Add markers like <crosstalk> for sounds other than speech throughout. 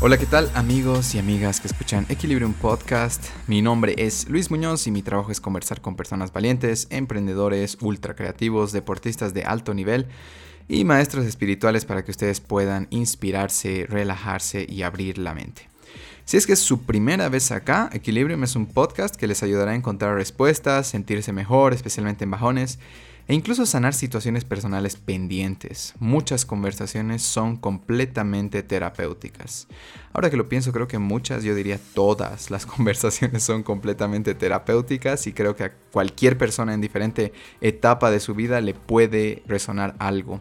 Hola, ¿qué tal amigos y amigas que escuchan Equilibrium Podcast? Mi nombre es Luis Muñoz y mi trabajo es conversar con personas valientes, emprendedores, ultra creativos, deportistas de alto nivel y maestros espirituales para que ustedes puedan inspirarse, relajarse y abrir la mente. Si es que es su primera vez acá, Equilibrium es un podcast que les ayudará a encontrar respuestas, sentirse mejor, especialmente en bajones e incluso sanar situaciones personales pendientes. Muchas conversaciones son completamente terapéuticas. Ahora que lo pienso, creo que muchas, yo diría todas las <laughs> conversaciones son completamente terapéuticas y creo que a cualquier persona en diferente etapa de su vida le puede resonar algo.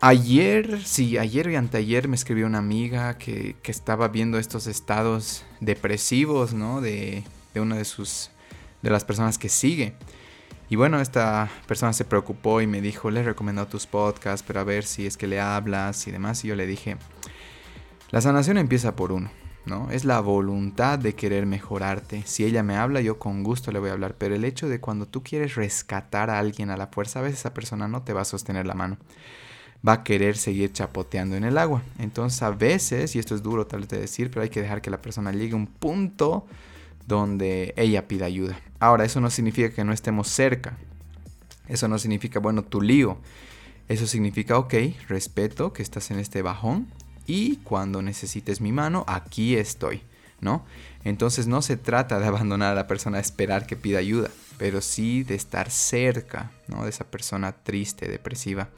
Ayer, sí, ayer y anteayer me escribió una amiga que, estaba viendo estos estados depresivos, ¿no? De, de una de sus, de las personas que sigue. Y bueno, esta persona se preocupó y me dijo, le recomendado tus podcasts, pero a ver si es que le hablas y demás. Y yo le dije, la sanación empieza por uno, ¿no? Es la voluntad de querer mejorarte. Si ella me habla, yo con gusto le voy a hablar, pero el hecho de cuando tú quieres rescatar a alguien a la fuerza, a veces esa persona no te va a sostener la mano. Va a querer seguir chapoteando en el agua. Entonces a veces, y esto es duro tal vez de decir, pero hay que dejar que la persona llegue a un punto donde ella pida ayuda. Ahora, eso no significa que no estemos cerca. Eso no significa, bueno, tu lío. Eso significa, ok, respeto que estás en este bajón y cuando necesites mi mano, aquí estoy, ¿no? Entonces no se trata de <laughs> abandonar a la persona esperar que pida ayuda, pero sí de estar cerca, ¿no? De esa persona triste, depresiva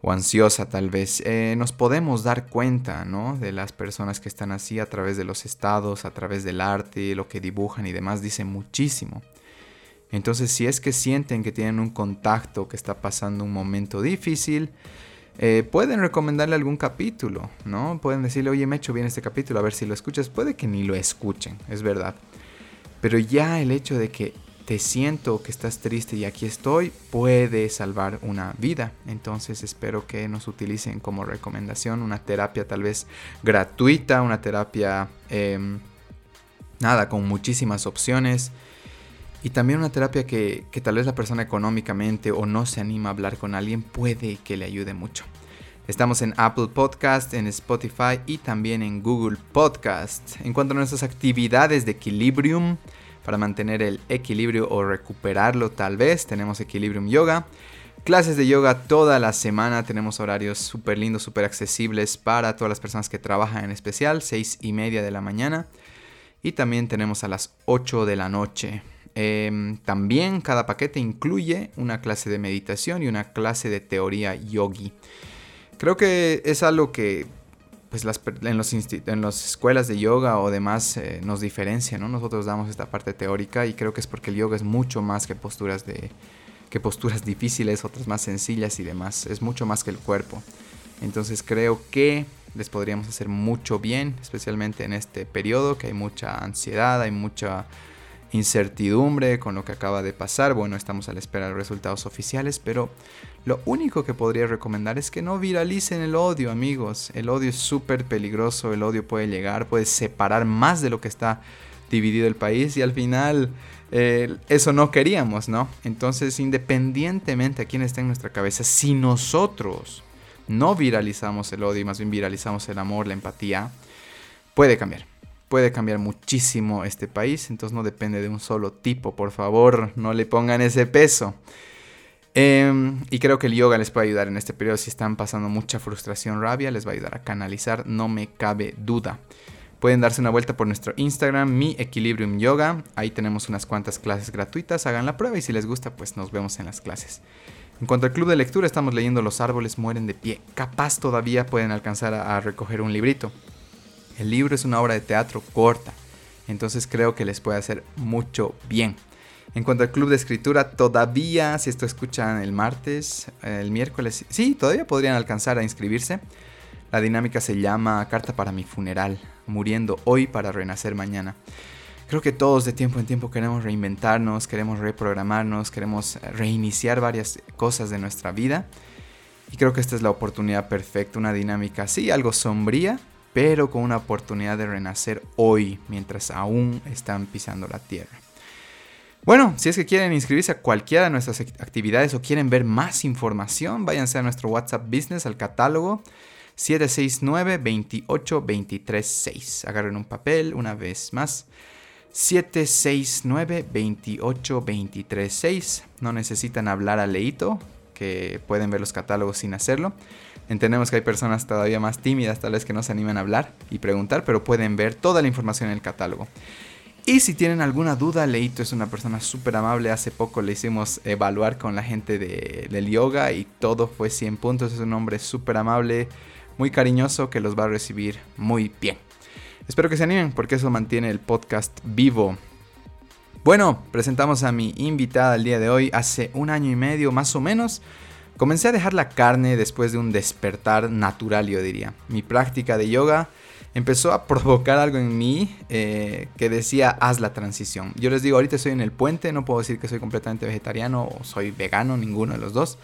o ansiosa tal vez, eh, nos podemos dar cuenta ¿no? de las personas que están así a través de los estados, a través del arte, lo que dibujan y demás, dice muchísimo. Entonces si es que sienten que tienen un contacto, que está pasando un momento difícil, eh, pueden recomendarle algún capítulo, ¿no? Pueden decirle, oye, me he hecho bien este capítulo, a ver si lo escuchas. Puede que ni lo escuchen, es verdad. Pero ya el hecho de que te siento que estás triste y aquí estoy, puede salvar una vida. Entonces espero que nos utilicen como recomendación una terapia tal vez gratuita, una terapia, em, nada, con muchísimas opciones. Y también una terapia que, que tal vez la persona económicamente o no se anima a hablar con alguien puede que le ayude mucho. Estamos en Apple Podcast, en Spotify y también en Google Podcast. En cuanto a nuestras actividades de Equilibrium, para mantener el equilibrio o recuperarlo tal vez. Tenemos Equilibrium Yoga. Clases de yoga toda la semana. Tenemos horarios súper lindos, súper accesibles para todas las personas que trabajan en especial. 6 y media de la mañana. Y también tenemos a las 8 de la noche. Em, también cada paquete incluye una clase de meditación y una clase de teoría yogi. Creo que es algo que pues las, en, los en las escuelas de yoga o demás eh, nos diferencia, ¿no? Nosotros damos esta parte teórica y creo que es porque el yoga es mucho más que posturas de que posturas <laughs> difíciles, otras más sencillas y demás, es mucho más que el cuerpo. Entonces creo que les podríamos hacer mucho bien, especialmente en este periodo que hay mucha ansiedad, hay mucha incertidumbre con lo que acaba de pasar. Bueno, estamos a la espera de resultados oficiales, pero lo único que podría recomendar es que no viralicen el odio, amigos. El odio es súper peligroso, el odio puede llegar, puede separar más de lo que está dividido el país y al final eh, eso no queríamos, ¿no? Entonces, independientemente a quién está en nuestra cabeza, si nosotros no viralizamos el odio y más bien viralizamos el amor, la empatía, puede cambiar puede cambiar muchísimo este país, entonces no depende de un solo tipo, por favor, no le pongan ese peso. Em, y creo que el yoga les puede ayudar en este periodo, si están pasando mucha frustración, rabia, les va a ayudar a canalizar, no me cabe duda. Pueden darse una vuelta por nuestro Instagram, mi Equilibrium Yoga. Ahí tenemos unas cuantas clases gratuitas. Hagan la prueba y si les gusta, pues nos vemos en las clases. En cuanto al club de lectura, estamos leyendo Los árboles mueren de pie. Capaz todavía pueden alcanzar a recoger un librito. El libro es una obra de teatro corta, entonces creo que les puede hacer mucho bien. En cuanto al club de escritura, todavía, si esto escuchan el martes, el miércoles, sí, todavía podrían alcanzar a inscribirse. La dinámica se llama Carta para mi funeral, muriendo hoy para renacer mañana. Creo que todos de tiempo en tiempo queremos reinventarnos, queremos reprogramarnos, queremos reiniciar varias cosas de nuestra vida. Y creo que esta es la oportunidad perfecta, una dinámica, sí, algo sombría, pero con una oportunidad de renacer hoy, mientras aún están pisando la tierra. Bueno, si es que quieren inscribirse a cualquiera de nuestras actividades o quieren ver más información, váyanse a nuestro WhatsApp Business, al catálogo. 769-2823-6. Agarren un papel una vez más. 769-2823-6. No necesitan hablar a leito, que pueden ver los catálogos sin hacerlo. Entendemos que hay personas todavía más tímidas, tal vez que no se animan a hablar y preguntar, pero pueden ver toda la información en el catálogo. Y si tienen alguna duda, Leito es una persona súper amable. Hace poco le hicimos evaluar con la gente del yoga y todo fue 100 puntos. Es un hombre súper amable, muy cariñoso que los va a recibir muy bien. Espero que se animen porque eso mantiene el podcast vivo. Bueno, presentamos a mi invitada el día de hoy. Hace un año y medio más o menos comencé a dejar la carne después de un despertar natural, yo diría. Mi práctica de yoga empezó a provocar algo en mí eh, que decía haz la transición. Yo les digo, ahorita estoy en el puente, no puedo decir que soy completamente vegetariano o soy vegano, ninguno de los dos.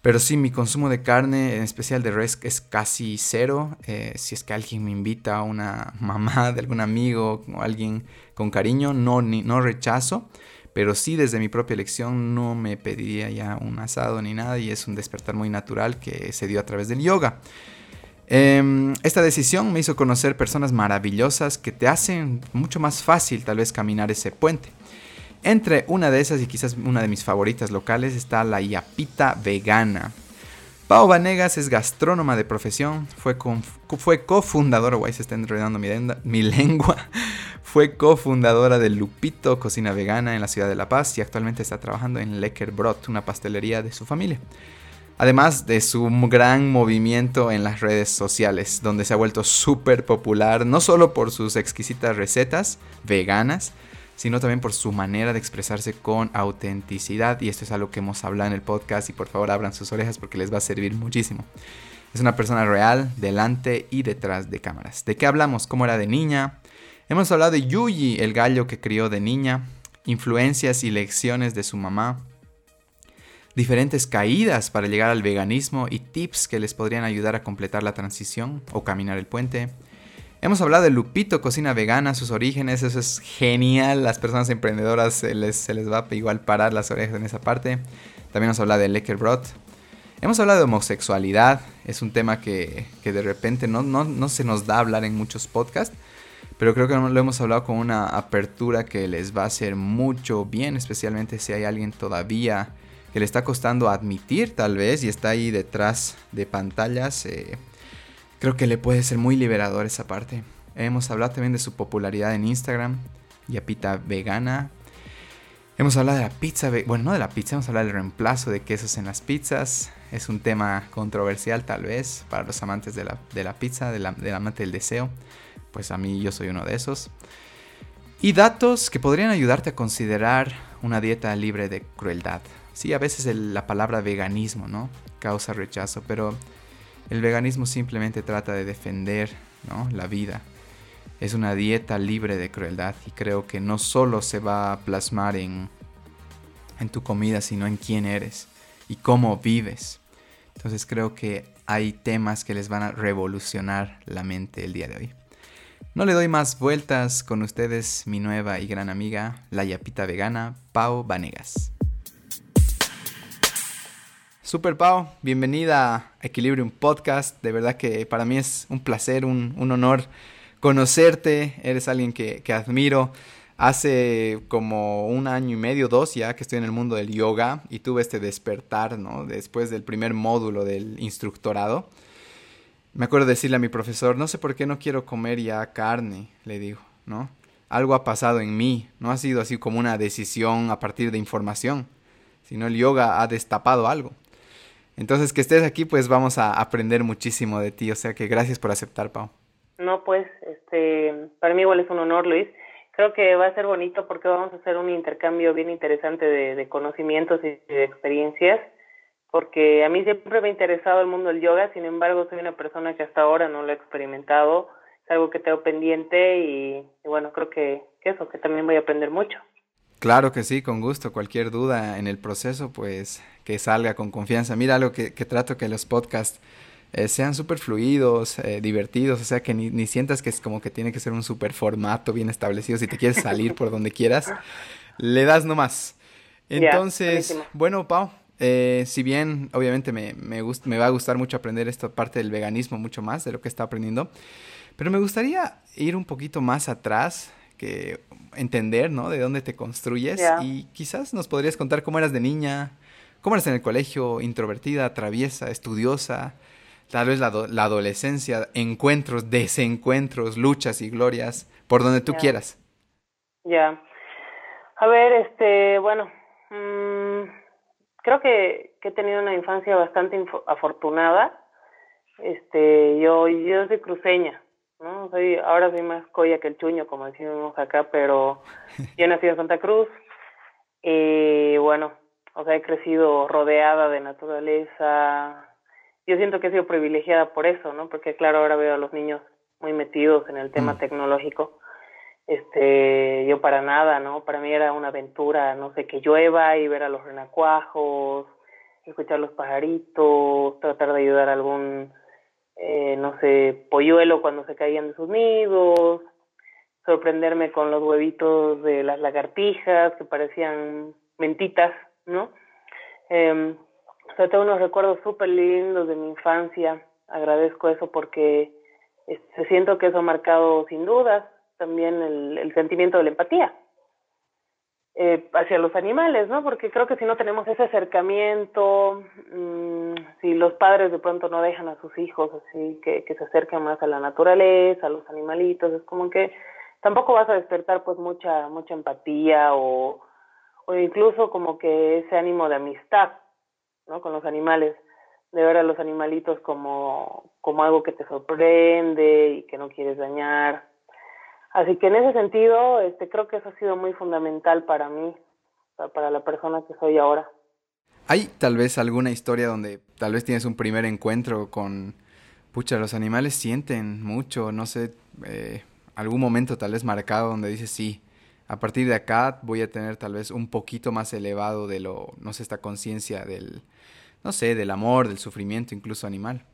Pero sí, mi consumo de carne, en especial de res, es casi cero. Eh, si es que alguien me invita a una <laughs> mamá de algún amigo o alguien con cariño, no, ni, no rechazo. Pero sí, desde mi propia elección, no me pediría ya un asado ni nada. Y es un despertar muy natural que se dio a través del yoga. Em, esta decisión me hizo conocer personas maravillosas que te hacen mucho más fácil tal vez caminar ese puente. Entre una de esas y quizás una de mis favoritas locales está la Yapita Vegana. Pau Vanegas es gastrónoma de profesión, fue, fue cofundadora, guay se está mi lengua, <laughs> fue cofundadora de Lupito Cocina Vegana en la ciudad de La Paz y actualmente está trabajando en Lecker Brot, una pastelería de su familia. Además de su gran movimiento en las redes sociales, donde se ha vuelto súper popular, no solo por sus exquisitas recetas veganas, sino también por su manera de expresarse con autenticidad. Y esto es algo que hemos hablado en el podcast y por favor abran sus orejas porque les va a servir muchísimo. Es una persona real, delante y detrás de cámaras. ¿De qué hablamos? ¿Cómo era de niña? Hemos hablado de Yuyi, el gallo que crió de niña, influencias y lecciones de su mamá, diferentes caídas para llegar al veganismo y tips que les podrían ayudar a completar la transición o caminar el puente Hemos hablado de Lupito Cocina Vegana, sus orígenes, eso es genial. Las personas emprendedoras se les, va a igual parar las orejas en esa parte. También hemos hablado de Leckerbrot. Hemos hablado de homosexualidad, es un tema que, de repente no, no, se nos da hablar en muchos podcasts, pero creo que lo hemos hablado con una apertura que les va a hacer mucho bien, especialmente si hay alguien todavía que le está costando admitir tal vez y está ahí detrás de pantallas. Eh, Creo que le puede ser muy liberador esa parte. Hemos hablado también de su popularidad en Instagram, Yapita Vegana. Hemos hablado de la pizza, bueno, no de la pizza, hemos hablado del reemplazo de quesos en las pizzas. Es un tema controversial tal vez para los amantes de la, pizza, de la, del amante del deseo. Pues a mí yo soy uno de esos. Y datos que podrían ayudarte a considerar una dieta libre de crueldad. Sí, a veces la palabra veganismo, ¿no? Causa rechazo, pero el veganismo simplemente trata de defender la vida. Es una dieta libre de crueldad y creo que no solo se va a plasmar en, en tu comida, sino en quién eres y cómo vives. Entonces creo que hay temas que les van a revolucionar la mente el día de hoy. No le doy más vueltas con ustedes, mi nueva y gran amiga, la yapita vegana, Pau Vanegas. Super Pau, bienvenida a Equilibrium Podcast. De verdad que para mí es un placer, un, honor conocerte. Eres alguien que, admiro. Hace como un año y medio, dos ya que estoy en el mundo del yoga y tuve este despertar, ¿no? Después del primer módulo del instructorado. Me acuerdo decirle a mi profesor, no sé por qué no quiero comer ya carne, le digo, ¿no? Algo ha pasado en mí, no ha sido así como una decisión a partir de información, sino el yoga ha destapado algo. Entonces, que estés aquí, pues vamos a aprender muchísimo de ti. O sea que gracias por aceptar, Pau. No, pues, este, para mí igual es un honor, Luis. Creo que va a ser bonito porque vamos a hacer un intercambio bien interesante de, conocimientos y de experiencias, porque a mí siempre me ha interesado el mundo del yoga, sin embargo, soy una persona que hasta ahora no lo he experimentado, es algo que tengo pendiente y, bueno, creo que, que eso, que también voy a aprender mucho. Claro que sí, con gusto. Cualquier duda en el proceso, pues que salga con confianza. Mira lo que, trato que los podcasts eh, sean súper fluidos, eh, divertidos, o sea que ni, ni, sientas que es como que tiene que ser un súper formato bien establecido. Si te quieres salir por donde quieras, le das nomás. Entonces, bueno, Pau, Eh, si bien obviamente me, me, me va a gustar mucho aprender esta parte del veganismo mucho más de lo que está aprendiendo, pero me gustaría ir un poquito más atrás, que entender, ¿no? De dónde te construyes y quizás nos podrías contar cómo eras de niña, cómo eras en el colegio, introvertida, traviesa, estudiosa, tal vez la, la adolescencia, encuentros, desencuentros, luchas y glorias, por donde tú quieras. Ya. A ver, este, bueno, mmm creo que, que he tenido una infancia bastante afortunada. Este, yo, yo soy cruceña, ¿no? Soy, ahora soy más coya que el chuño, como decimos acá, pero <laughs> yo nací en Santa Cruz. Y bueno, o sea, he crecido rodeada de naturaleza. Yo siento que he sido privilegiada por eso, ¿no? Porque claro, ahora veo a los niños muy metidos en el tema mm. tecnológico este yo para nada no para mí era una aventura no sé que llueva y ver a los renacuajos escuchar los pajaritos tratar de ayudar a algún eh, no sé polluelo cuando se caían de sus nidos sorprenderme con los huevitos de las lagartijas que parecían mentitas no eh, o sea tengo unos recuerdos súper lindos de mi infancia agradezco eso porque este, siento que eso ha marcado sin dudas también el, sentimiento de la empatía eh, hacia los animales, ¿no? Porque creo que si no tenemos ese acercamiento, mmm, si los padres de pronto no dejan a sus hijos así que, que se acerquen más a la naturaleza, a los animalitos, es como que tampoco vas a despertar pues mucha mucha empatía o, o incluso como que ese ánimo de amistad, ¿no? Con los animales, de ver a los animalitos como como algo que te sorprende y que no quieres dañar. Así que en ese sentido, este, creo que eso ha sido muy fundamental para mí, para la persona que soy ahora. ¿Hay tal vez alguna historia donde tal vez tienes un primer encuentro con, pucha, los animales sienten mucho, no sé, eh, algún momento tal vez marcado donde dices, sí, a partir de acá voy a tener tal vez un poquito más elevado de lo, no sé, esta conciencia del, no sé, del amor, del sufrimiento incluso animal?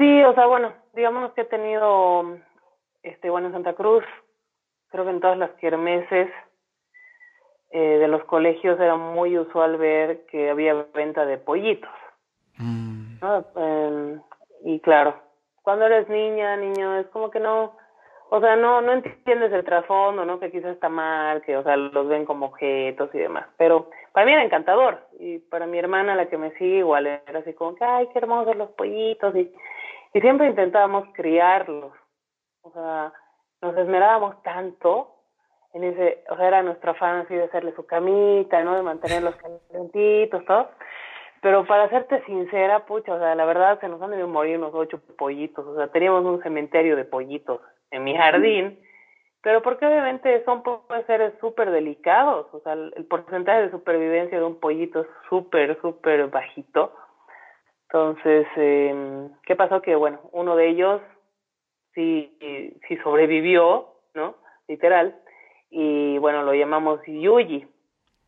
Sí, o sea, bueno, digamos que he tenido, este, bueno, en Santa Cruz, creo que en todas las kermeses eh, de los colegios era muy usual ver que había venta de pollitos. Mm. Em, y claro, cuando eres niña, niño, es como que no, o sea, no, no entiendes el trasfondo, ¿no? Que quizás está mal, que, o sea, los ven como objetos y demás. Pero para mí era encantador. Y para mi hermana, la que me sigue, igual era así como que, ay, qué hermosos los pollitos. Y y siempre intentábamos criarlos. O sea, nos esmerábamos tanto en ese, o sea, era nuestra afán así de hacerle su camita, ¿no? De mantenerlos <laughs> calentitos, todo. Pero para serte sincera, pucha, o sea, la verdad se nos han debido morir unos ocho pollitos, o sea, teníamos un cementerio de pollitos en mi jardín, pero porque obviamente son seres súper delicados, o sea, el porcentaje de supervivencia de un pollito es súper, súper bajito, entonces, eh, ¿qué pasó? Que, bueno, uno de ellos sí, sí sobrevivió, ¿no? Literal. Y, bueno, lo llamamos Yuyi.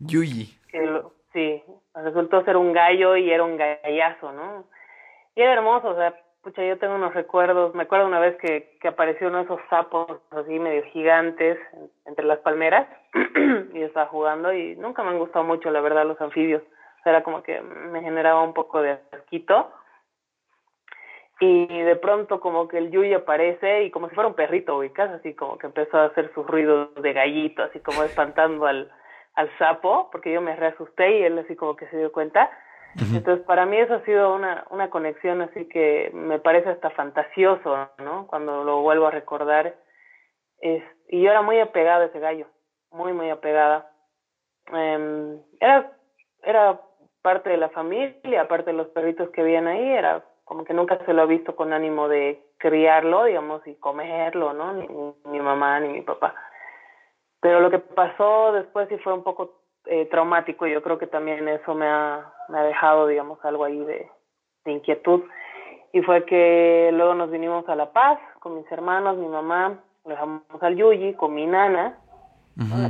Yuyi. sí, resultó ser un gallo y era un gallazo, ¿no? Y era hermoso, o sea, pucha, yo tengo unos recuerdos. Me acuerdo una vez que, que apareció uno de esos sapos así medio gigantes entre las palmeras <clears throat> y estaba jugando y nunca me han gustado mucho, la verdad, los anfibios era como que me generaba un poco de asquito. Y de pronto como que el Yui aparece y como si fuera un perrito ubicas, así como que empezó a hacer sus ruidos de gallito, así como espantando al, al sapo, porque yo me reasusté y él así como que se dio cuenta. Entonces para mí eso ha sido una, una conexión así que me parece hasta fantasioso, ¿no? Cuando lo vuelvo a recordar. Es, y yo era muy apegada a ese gallo, muy, muy apegada. Eh, era, era parte de la familia, aparte de los perritos que vivían ahí, era como que nunca se lo ha visto con ánimo de criarlo, digamos, y comerlo, ¿no? Ni, mi mamá ni mi papá. Pero lo que pasó después sí fue un poco eh, traumático y yo creo que también eso me ha, me ha dejado, digamos, algo ahí de, inquietud. Y fue que luego nos vinimos a La Paz con mis hermanos, mi mamá, lo dejamos al Yuyi con mi nana,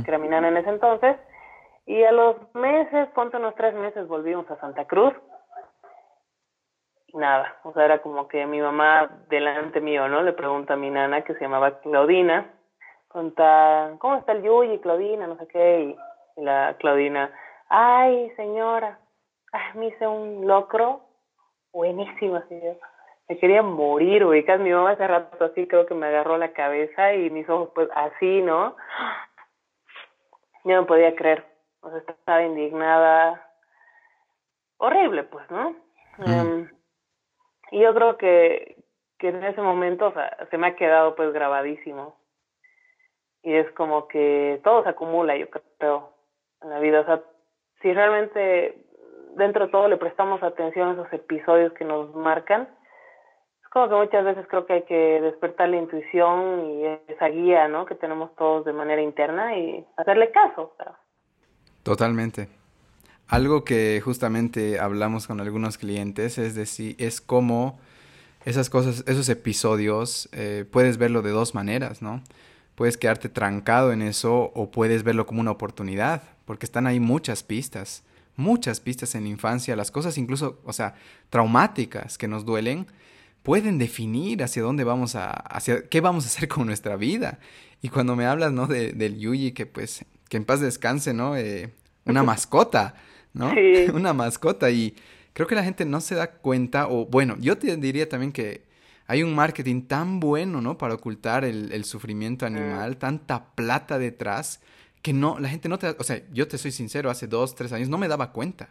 que era mi nana en ese entonces, y a los meses, ponte unos tres meses, volvimos a Santa Cruz. Nada, o sea, era como que mi mamá delante mío, ¿no? Le pregunta a mi nana, que se llamaba Claudina, pregunta, ¿cómo está el Yuyi, Claudina? No sé qué. Y, la Claudina, ay señora, me hice un locro buenísimo, así me quería morir, ubicas, mi mamá hace rato así creo que me agarró la cabeza y mis ojos pues así, ¿no? Yo no podía creer, o sea, estaba indignada, horrible pues, ¿no? Em, y yo creo que, que en ese momento, o sea, se me ha quedado pues grabadísimo. Y es como que todo se acumula, yo creo, en la vida. O sea, si realmente dentro de todo le prestamos atención a esos episodios que nos marcan, es como que muchas veces creo que hay que despertar la intuición y esa guía, ¿no? Que tenemos todos de manera interna y hacerle caso. Totalmente. Algo que justamente hablamos con algunos clientes es decir, es cómo esas cosas, esos episodios, eh, puedes verlo de dos maneras, ¿no? Puedes quedarte trancado en eso o puedes verlo como una oportunidad, porque están ahí muchas pistas, muchas pistas en la infancia, las cosas incluso, o sea, traumáticas que nos duelen, pueden definir hacia dónde vamos a, hacia qué vamos a hacer con nuestra vida. Y cuando me hablas, ¿no? De, del Yuji, que pues, que en paz descanse, ¿no? Eh, una mascota. ¿no? <laughs> Una mascota y creo que la gente no se da cuenta, o bueno, yo te diría también que hay un marketing tan bueno, ¿no? Para ocultar el, sufrimiento animal, tanta plata detrás, que no, la gente no te, o sea, yo te soy sincero, hace dos, tres años no me daba cuenta.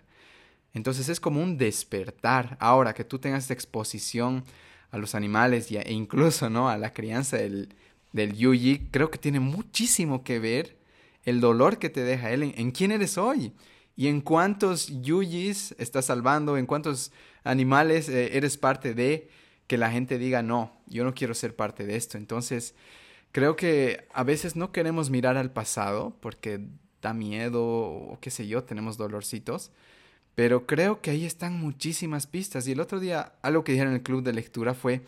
Entonces es como un despertar. Ahora que tú tengas esta exposición a los animales y e incluso, ¿no? A la crianza del, del Yuji, creo que tiene muchísimo que ver el dolor que te deja él en quién eres hoy y en cuántos yuyis estás salvando, en cuántos animales eh, eres parte de que la gente diga, no, yo no quiero ser parte de esto. Entonces, creo que a veces no queremos mirar al pasado porque da miedo o qué sé yo, tenemos dolorcitos. Pero creo que ahí están muchísimas pistas. Y el otro día, algo que dijeron en el club de lectura fue,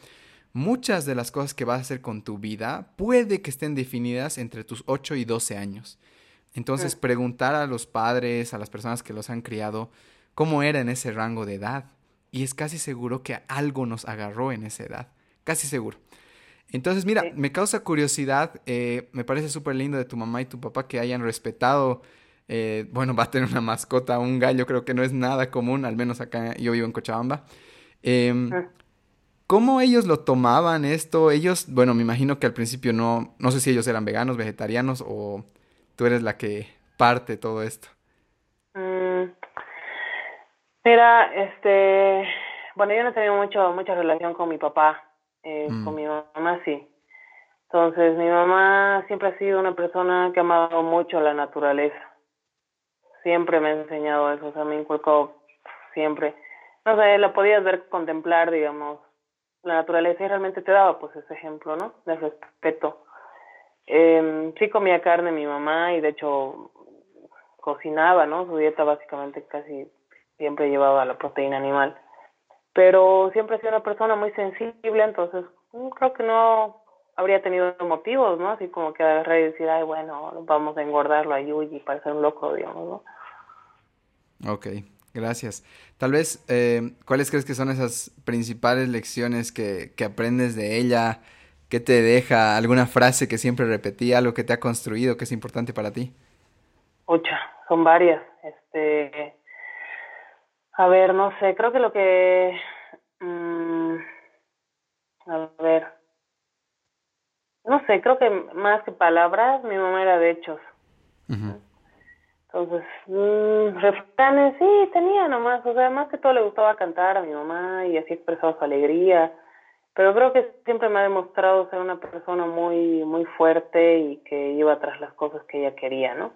muchas de las cosas que vas a hacer con tu vida puede que estén definidas entre tus 8 y 12 años. Entonces, preguntar a los padres, a las personas que los han criado, cómo era en ese rango de edad. Y es casi seguro que algo nos agarró en esa edad. Casi seguro. Entonces, mira, me causa curiosidad. Eh, me parece súper lindo de tu mamá y tu papá que hayan respetado. Eh, bueno, va a tener una mascota, un gallo, creo que no es nada común, al menos acá yo vivo en Cochabamba. Em, ¿Cómo ellos lo tomaban esto? Ellos, bueno, me imagino que al principio no, no sé si ellos eran veganos, vegetarianos o tú eres la que parte todo esto? Mm, mira, este, bueno, yo no he tenido mucho, mucha relación con mi papá, eh, con mm. mi mamá sí. Entonces, mi mamá siempre ha sido una persona que ha amado mucho la naturaleza. Siempre me ha enseñado eso, o sea, me inculcó siempre. No sé, la podías ver contemplar, digamos, la naturaleza y realmente te daba pues ese ejemplo, ¿no? De respeto. Eh, sí comía carne mi mamá y de hecho cocinaba, ¿no? Su dieta básicamente casi siempre llevaba la proteína animal. Pero siempre ha sido una persona muy sensible, entonces mm, creo que no habría tenido motivos, ¿no? Así como que agarrar y decir, ay, bueno, vamos a engordarlo a Yuji para ser un loco, digamos, ¿no? Ok, gracias. Tal vez, eh, ¿cuáles crees que son esas principales lecciones que, que aprendes de ella? ¿Qué te deja? ¿Alguna frase que siempre repetía, algo que te ha construido, que es importante para ti? Muchas, son varias. Este, a ver, no sé, creo que lo que... Mm, a ver. No sé, creo que más que palabras, mi mamá era de hechos. Entonces, mmm, sí, tenía nomás, o sea, más que todo le gustaba cantar a mi mamá y así expresaba su alegría pero creo que siempre me ha demostrado ser una persona muy muy fuerte y que iba tras las cosas que ella quería, ¿no?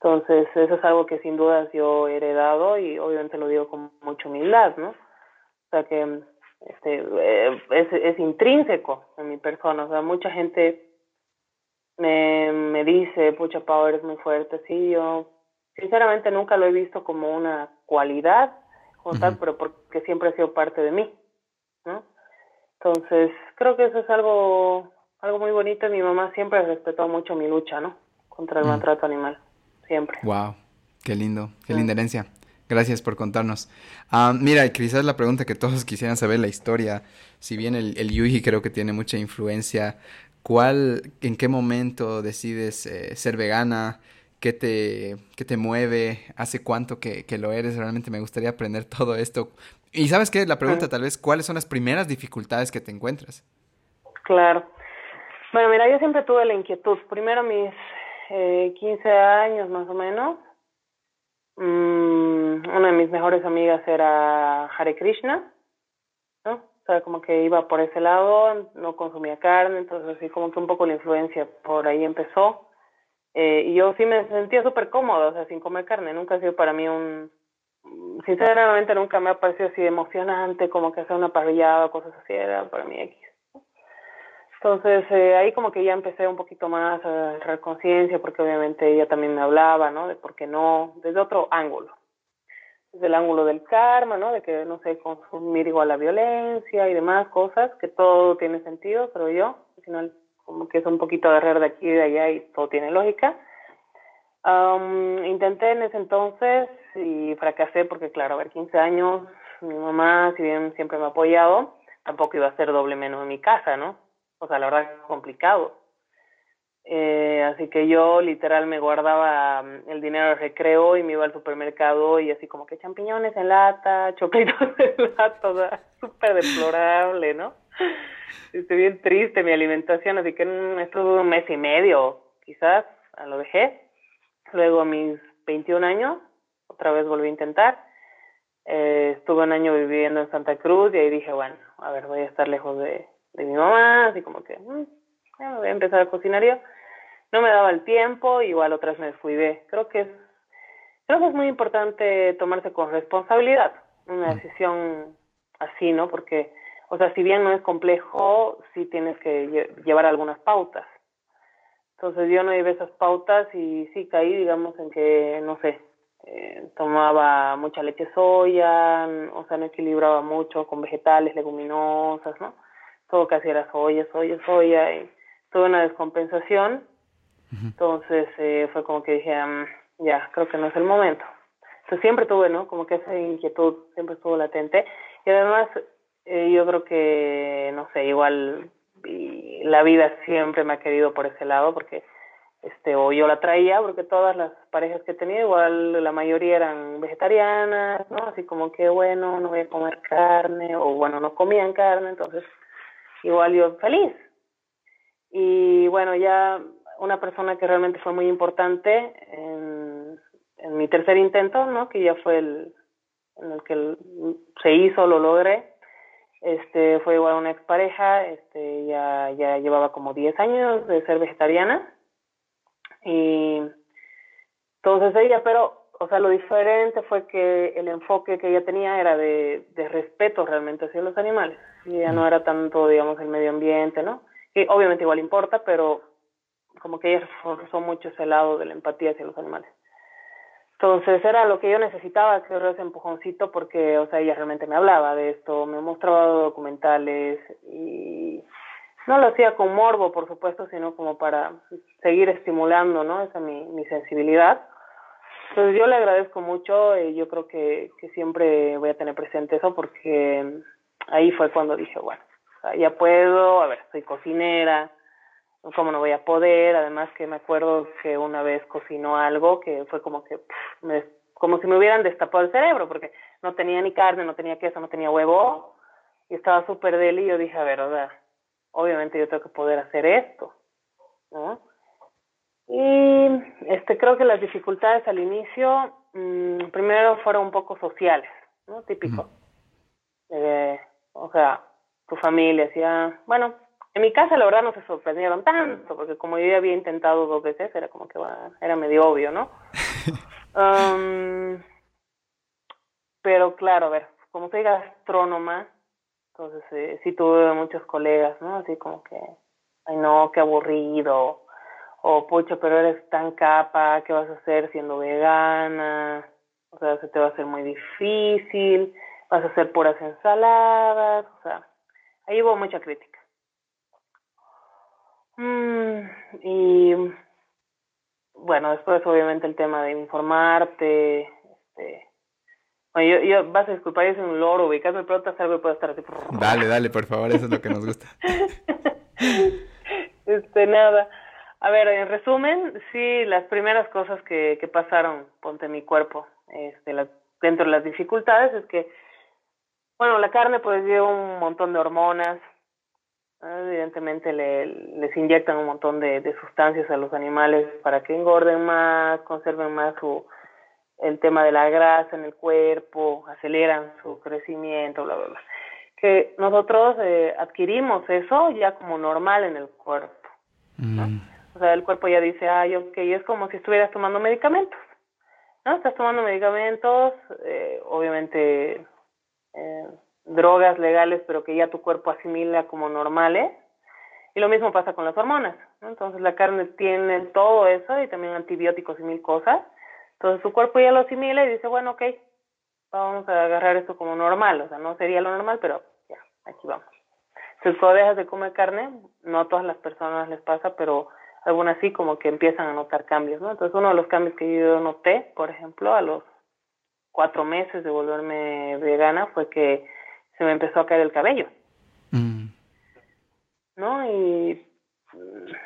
Entonces, eso es algo que sin dudas yo he heredado y obviamente lo digo con mucha humildad, ¿no? O sea que este, eh, es, es intrínseco en mi persona, o sea, mucha gente me, me dice, pucha, Pau, eres muy fuerte, sí, yo sinceramente nunca lo he visto como una cualidad tal, pero porque siempre ha sido parte de mí, ¿no? Entonces, creo que eso es algo, algo muy bonito. Mi mamá siempre respetó mucho mi lucha, ¿no? Contra el mm. maltrato animal. Siempre. Wow, qué lindo, qué linda herencia. Gracias por contarnos. Ah, mira, quizás la pregunta que todos <laughs> quisieran saber, la historia, si bien el, el Yuji creo que tiene mucha influencia, ¿cuál, en qué momento decides eh, ser vegana? qué te, qué te mueve, hace cuánto que, que, lo eres. Realmente me gustaría aprender todo esto. Y sabes qué, la pregunta tal vez, ¿cuáles son las primeras dificultades que te encuentras? Claro. Bueno, mira, yo siempre tuve la inquietud. Primero mis eh, 15 años más o menos. Mm, una de mis mejores amigas era Hare Krishna. O sea, como que iba por ese lado, no consumía carne, entonces así como que un poco la influencia por ahí empezó. Eh, y yo sí me sentía súper cómoda, o sea, sin comer carne. Nunca ha sido para mí un... Sinceramente nunca me ha parecido así emocionante como que hacer una parrillada o cosas así, era para mí X. Entonces eh, ahí como que ya empecé un poquito más a agarrar conciencia porque obviamente ella también me hablaba, ¿no? De por qué no, desde otro ángulo. Desde el ángulo del karma, ¿no? De que, no sé, consumir igual la violencia y demás cosas, que todo tiene sentido, pero yo. Al final como que es un poquito agarrar de aquí y de allá y todo tiene lógica. Um, intenté en ese entonces y fracasé porque, claro, a ver, 15 años, mi mamá, si bien siempre me ha apoyado, tampoco iba a ser doble menos en mi casa, ¿no? o sea, la verdad complicado. Eh, así que yo literal me guardaba mm, el dinero de recreo y me iba al supermercado y así como que champiñones en lata, <laughs> choclitos en lata, o sea, súper deplorable, ¿no? Estoy bien triste mi alimentación, así que estuve un mes y medio, quizás, lo dejé. Luego a mis 21 años, otra vez volví a intentar. Eh, estuve un año viviendo en Santa Cruz y ahí dije, bueno, a ver, voy a estar lejos de, de mi mamá, así como que mm, voy a empezar a cocinar yo. No me daba el tiempo, igual otras me descuidé. Creo que es, creo que es muy importante tomarse con responsabilidad una decisión así, ¿no? Porque, o sea, si bien no es complejo, sí tienes que llevar algunas pautas. Entonces yo no llevé esas pautas y sí caí, digamos, en que, no sé, eh, tomaba mucha leche soya, o sea, no equilibraba mucho con vegetales, leguminosas, ¿no? todo casi era soya, soya, soya, y tuve una descompensación. Entonces eh, fue como que dije, mm, ya, creo que no es el momento. Entonces siempre tuve, ¿no? Como que esa inquietud siempre estuvo latente. Y además, eh, yo creo que, no sé, igual la vida siempre me ha querido por ese lado, porque este o yo la traía porque todas las parejas que tenido igual la mayoría eran vegetarianas no así como que bueno no voy a comer carne o bueno no comían carne entonces igual yo feliz. Y bueno, ya una persona que realmente fue muy importante en, en mi tercer intento, ¿no? Que ya fue el en el que se hizo, lo logré. Este fue igual una expareja, este ya ya llevaba como 10 años de ser vegetariana. Y entonces ella, pero o sea, lo diferente fue que el enfoque que ella tenía era de, de respeto realmente hacia los animales y ya no era tanto, digamos, el medio ambiente, ¿no? Que obviamente igual importa, pero como que ella reforzó mucho ese lado de la empatía hacia los animales. Entonces era lo que yo necesitaba, ese empujoncito, porque, o sea, ella realmente me hablaba de esto, me mostraba documentales y no lo hacía con morbo, por supuesto, sino como para seguir estimulando, ¿no? Esa mi, mi sensibilidad. Entonces yo le agradezco mucho y yo creo que, que siempre voy a tener presente eso porque ahí fue cuando dije, bueno, ya puedo, a ver, soy cocinera, ¿cómo no voy a poder? Además que me acuerdo que una vez cocinó algo que fue como que, me, como si me hubieran destapado el cerebro, porque no tenía ni carne, no tenía queso, no tenía huevo, y estaba súper deli, y yo dije, a ver, o sea, obviamente yo tengo que poder hacer esto, ¿no? Y este creo que las dificultades al inicio, mmm, primero fueron un poco sociales, ¿no? Típico. Eh, o sea, tu familia decía, bueno, en mi casa la verdad no se sorprendieron tanto, porque como yo ya había intentado dos veces, era como que bueno, era medio obvio, ¿no? <laughs> um, pero claro, a ver, como soy gastrónoma, entonces eh, sí tuve muchos colegas, ¿no? Así como que, ay no, qué aburrido, o pucha, pero eres tan capa, ¿qué vas a hacer siendo vegana? O sea, se te va a hacer muy difícil vas a hacer puras ensaladas, o sea, ahí hubo mucha crítica. Mm, y bueno, después obviamente el tema de informarte, este, bueno, yo, yo, vas a disculpar, yo soy un loro, ubicas, me preguntas algo y puedo estar así. Dale, dale, por favor, eso es lo que nos gusta. <laughs> este, nada. A ver, en resumen, sí, las primeras cosas que, que pasaron, ponte mi cuerpo, este, la, dentro de las dificultades es que, bueno, la carne pues lleva un montón de hormonas, evidentemente le, les inyectan un montón de, de, sustancias a los animales para que engorden más, conserven más su el tema de la grasa en el cuerpo, aceleran su crecimiento, bla, bla, bla. Que nosotros eh, adquirimos eso ya como normal en el cuerpo. ¿no? Mm. O sea, el cuerpo ya dice, ay, ok, es como si estuvieras tomando medicamentos. ¿No? Estás tomando medicamentos, eh, obviamente eh, drogas legales, pero que ya tu cuerpo asimila como normales. Y lo mismo pasa con las hormonas. ¿no? Entonces la carne tiene todo eso y también antibióticos y mil cosas. Entonces su cuerpo ya lo asimila y dice, bueno, ok, vamos a agarrar esto como normal. O sea, no sería lo normal, pero ya, aquí vamos. Si tú dejas de comer carne, no a todas las personas les pasa, pero algunas sí como que empiezan a notar cambios, ¿no? Entonces uno de los cambios que yo noté, por ejemplo, a los cuatro meses de volverme vegana fue que se me empezó a caer el cabello. Mm. ¿No? Y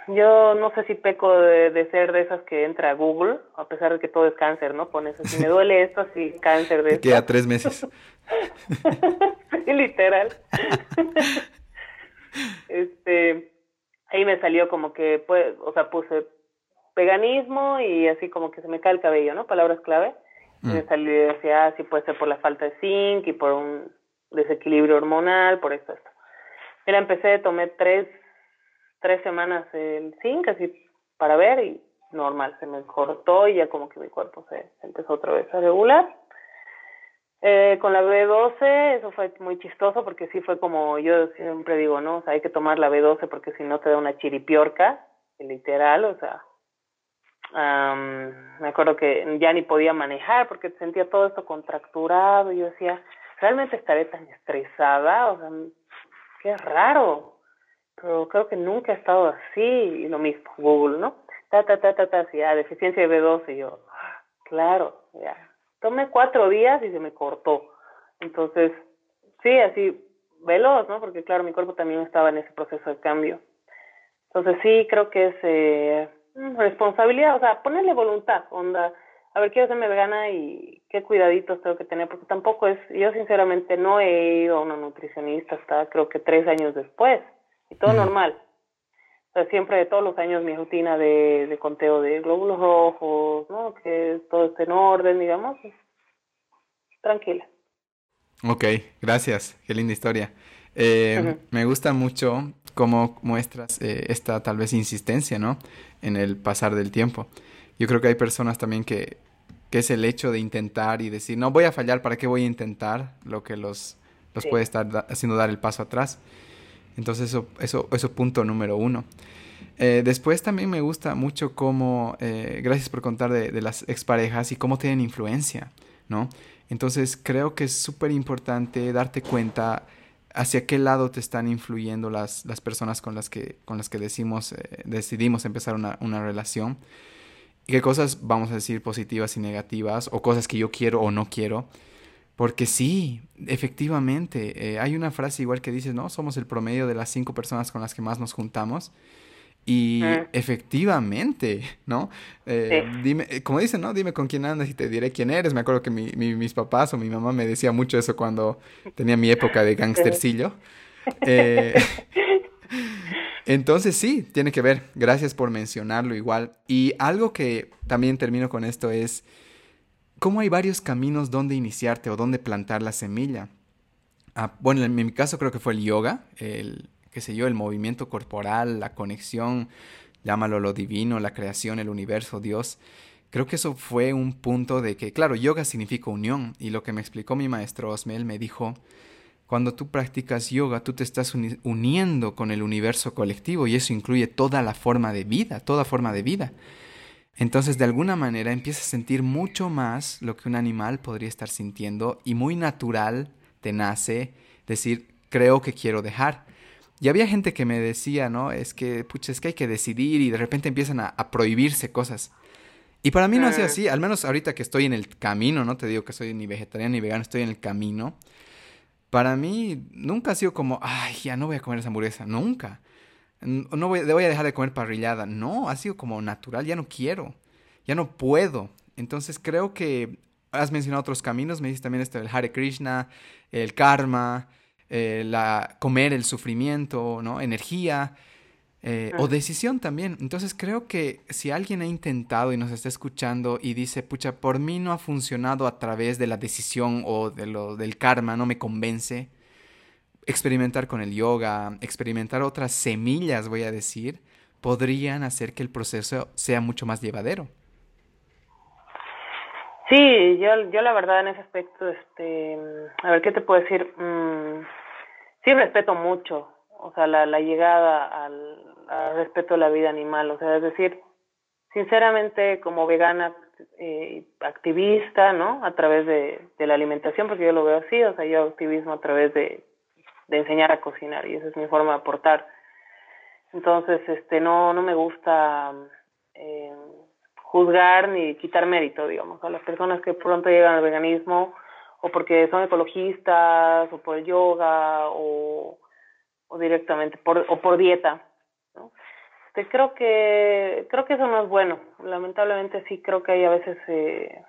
yo no sé si peco de, ser de esas que entra a Google, a pesar de que todo es cáncer, ¿no? Pones, si me duele esto, así cáncer de esto. Queda tres meses. <laughs> sí, literal. <laughs> este, ahí me salió como que, pues, o sea, puse veganismo y así como que se me cae el cabello, ¿no? Palabras clave. Y me mm. salió, decía, ah, puede ser por la falta de zinc y por un desequilibrio hormonal, por esto, esto. Mira, empecé, tomé tres, tres semanas el zinc, así para ver, y normal, se me cortó y ya como que mi cuerpo se, empezó otra vez a regular. Eh, con la B12, eso fue muy chistoso porque sí fue como yo siempre digo, ¿no? Hay que tomar la B12 porque si no te da una chiripiorca, literal, o sea. Me acuerdo que ya ni podía manejar porque sentía todo esto contracturado y yo decía, realmente estaré tan estresada, o sea, qué raro, pero creo que nunca he estado así, y lo mismo, Google, ¿no? Ta, ta, ta, ta, ta, sí, ah, deficiencia de B12, y yo, claro, ya, tomé cuatro días y se me cortó, entonces, sí, así, veloz, ¿no? Porque claro, mi cuerpo también estaba en ese proceso de cambio. Entonces sí, creo que es responsabilidad, o sea, ponerle voluntad, onda, a ver, quiero hacerme vegana y qué cuidaditos tengo que tener, porque tampoco es, yo sinceramente no he ido a una nutricionista hasta creo que tres años después, y todo normal. O sea, siempre de todos los años mi rutina de, de conteo de glóbulos rojos, ¿no? Que todo esté en orden, digamos, tranquila. Ok, gracias, qué linda historia. Eh, me gusta mucho cómo muestras eh, esta tal vez insistencia, ¿no? En el pasar del tiempo. Yo creo que hay personas también que que es el hecho de intentar y decir, no voy a fallar, ¿para qué voy a intentar? Lo que los, los puede estar haciendo dar el paso atrás. Entonces eso, eso, eso punto número uno. Eh, después también me gusta mucho cómo, eh, gracias por contar de, de, las exparejas y cómo tienen influencia, ¿no? Entonces creo que es súper importante darte cuenta hacia qué lado te están influyendo las, las personas con las que, con las que decimos, eh, decidimos empezar una, una relación y qué cosas vamos a decir positivas y negativas, o cosas que yo quiero o no quiero. Porque sí, efectivamente, eh, hay una frase igual que dice, ¿no? Somos el promedio de las cinco personas con las que más nos juntamos. Y efectivamente, ¿no? Eh, dime, eh, como dicen, ¿no? Dime con quién andas y te diré quién eres. Me acuerdo que mi, mis papás o mi mamá me decía mucho eso cuando tenía mi época de gangstercillo. Eh, entonces sí, tiene que ver. Gracias por mencionarlo igual. Y algo que también termino con esto es cómo hay varios caminos donde iniciarte o donde plantar la semilla. Ah, bueno, en mi caso creo que fue el yoga, el, qué sé yo, el movimiento corporal, la conexión, llámalo lo divino, la creación, el universo, Dios. Creo que eso fue un punto de que, claro, yoga significa unión. Y lo que me explicó mi maestro Osmel me dijo, cuando tú practicas yoga, tú te estás uniendo con el universo colectivo y eso incluye toda la forma de vida, toda forma de vida. Entonces, de alguna manera, empiezas a sentir mucho más lo que un animal podría estar sintiendo y muy natural te nace decir, creo que quiero dejar. Y había gente que me decía, ¿no? Es que, pucha, es que hay que decidir y de repente empiezan a, prohibirse cosas. Y para mí no es así, al menos ahorita que estoy en el camino, no te digo que soy ni vegetariano ni vegano, estoy en el camino para mí nunca ha sido como, ay, ya no voy a comer esa hamburguesa, nunca. no voy, voy a dejar de comer parrillada. No, ha sido como natural, ya no quiero, ya no puedo. Entonces creo que has mencionado otros caminos, me dices también este, el Hare Krishna, el karma, eh, la, comer el sufrimiento, ¿no? Energía. Eh, o decisión también. Entonces creo que si alguien ha intentado y nos está escuchando y dice, pucha, por mí no ha funcionado a través de la decisión o de lo, del karma, no me convence, experimentar con el yoga, experimentar otras semillas, voy a decir, podrían hacer que el proceso sea mucho más llevadero. Sí, yo, yo la verdad en ese aspecto, este, a ver, ¿qué te puedo decir? Mm, sí respeto mucho, o sea, la, la llegada al, respeto a la vida animal, o sea, es decir, sinceramente como vegana eh, activista, ¿no? A través de, de la alimentación, porque yo lo veo así, o sea, yo activismo a través de, de enseñar a cocinar y esa es mi forma de aportar. Entonces, este, no, no me gusta eh, juzgar ni quitar mérito, digamos, a las personas que pronto llegan al veganismo o porque son ecologistas o por yoga o, o directamente por, o por dieta. ¿no? Este, creo que creo que eso no es bueno. Lamentablemente sí creo que hay a veces eh,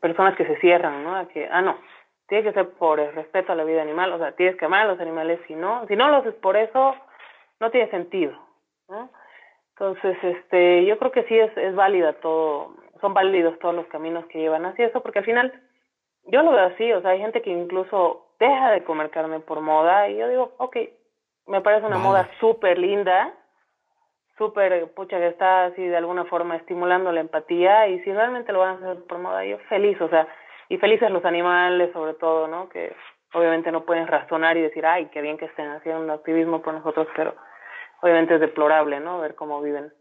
personas que se cierran, ¿no? A que ah no, tiene que ser por el respeto a la vida animal, o sea, tienes que amar a los animales, si no, si no lo haces por eso, no tiene sentido, ¿no? Entonces, este, yo creo que sí es, es válida todo, son válidos todos los caminos que llevan hacia eso, porque al final, yo lo veo así, o sea, hay gente que incluso deja de comer carne por moda, y yo digo, ok, me parece una moda súper linda, súper, pucha, que está así de alguna forma estimulando la empatía, y si realmente lo van a hacer por moda, yo feliz, o sea, y felices los animales sobre todo, ¿no? Que obviamente no pueden razonar y decir, ay, qué bien que estén haciendo activismo por nosotros, pero obviamente es deplorable, ¿no? Ver cómo viven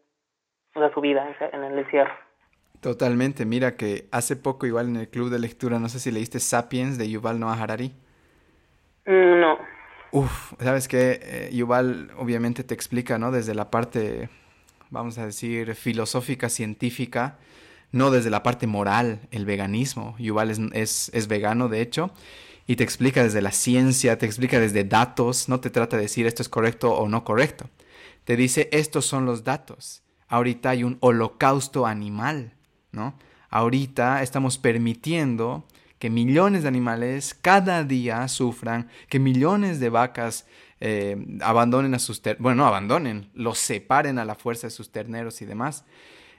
o su vida en el encierro. Totalmente, mira que hace poco igual en el club de lectura, no sé si leíste Sapiens de Yuval Noah Harari. Mm, no. Uf, sabes que eh, Yuval obviamente te explica, ¿no? Desde la parte, vamos a decir, filosófica, científica, no desde la parte moral, el veganismo. Yuval es, es, vegano, de hecho, y te explica desde la ciencia, te explica desde datos, no te trata de decir esto es correcto o no correcto. Te dice estos son los datos. Ahorita hay un holocausto animal, ¿no? Ahorita estamos permitiendo que millones de animales cada día sufran, que millones de vacas eh, abandonen a sus, bueno, no abandonen, los separen a la fuerza de sus terneros y demás.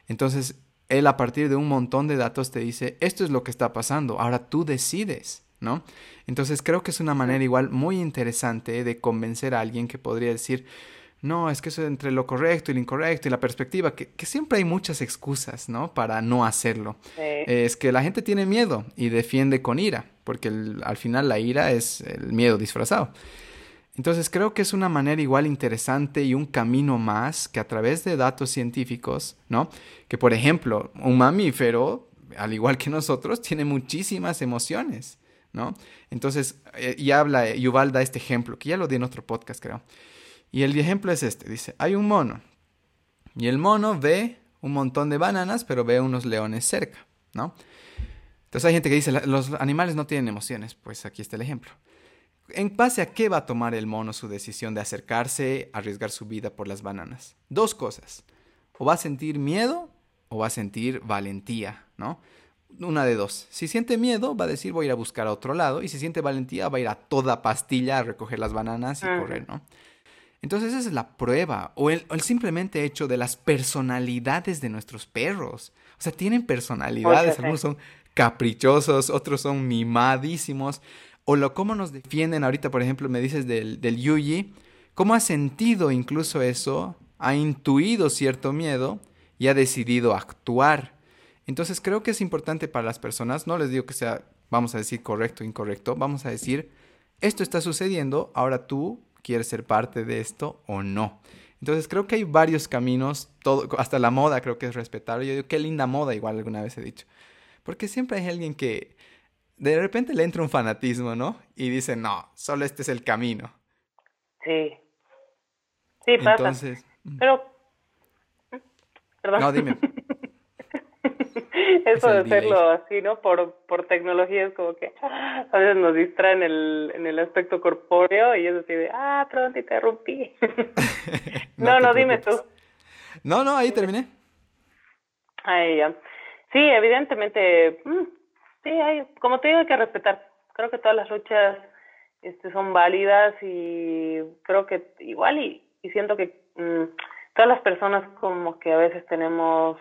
Entonces, él a partir de un montón de datos te dice, esto es lo que está pasando, ahora tú decides, ¿no? Entonces creo que es una manera igual muy interesante de convencer a alguien que podría decir, no, es que eso entre lo correcto y lo incorrecto y la perspectiva, que, siempre hay muchas excusas, ¿no? Para no hacerlo. Es que la gente tiene miedo y defiende con ira, porque al final la ira es el miedo disfrazado. Entonces creo que es una manera igual interesante y un camino más que a través de datos científicos, ¿no? Que por ejemplo, un mamífero, al igual que nosotros, tiene muchísimas emociones, ¿no? Entonces, eh, y habla, Yuval da este ejemplo, que ya lo di en otro podcast, creo. Y el ejemplo es este, dice, hay un mono, y el mono ve un montón de bananas, pero ve unos leones cerca, ¿no? Entonces hay gente que dice, los animales no tienen emociones, pues aquí está el ejemplo. ¿En base a qué va a tomar el mono su decisión de acercarse, arriesgar su vida por las bananas? Dos cosas. O va a sentir miedo o va a sentir valentía, ¿no? Una de dos. Si siente miedo, va a decir voy a ir a buscar a otro lado. Y si siente valentía, va a ir a toda pastilla a recoger las bananas y correr, ¿no? Entonces esa es la prueba. O el, simplemente hecho de las personalidades de nuestros perros. O sea, tienen personalidades. Algunos son caprichosos, otros son mimadísimos o lo cómo nos defienden ahorita, por ejemplo, me dices del, del Yuyi, cómo ha sentido incluso eso, ha intuido cierto miedo y ha decidido actuar. Entonces creo que es importante para las personas, no les digo que sea, vamos a decir correcto o incorrecto, vamos a decir, esto está sucediendo, ahora tú quieres ser parte de esto o no. Entonces creo que hay varios caminos, todo, hasta la moda creo que es respetable. Yo digo, qué linda moda, igual alguna vez he dicho. Porque siempre hay alguien que, de repente le entra un fanatismo, ¿no? Y dice, no, solo este es el camino. Sí. Sí, pasa. Entonces... Mm. Pero... Perdón. No, dime. <laughs> <laughs> Eso de hacerlo así, ¿no? Por, por tecnología es como que a veces nos distrae en el, en el aspecto corpóreo y es así de, ah, perdón, te interrumpí. <laughs> no, no, dime tú. No, no, ahí terminé. Ahí ya. Sí, evidentemente, mm, sí, hay, como te digo, hay que respetar. Creo que todas las luchas este, son válidas y creo que igual y, y siento que mm, todas las personas como que a veces tenemos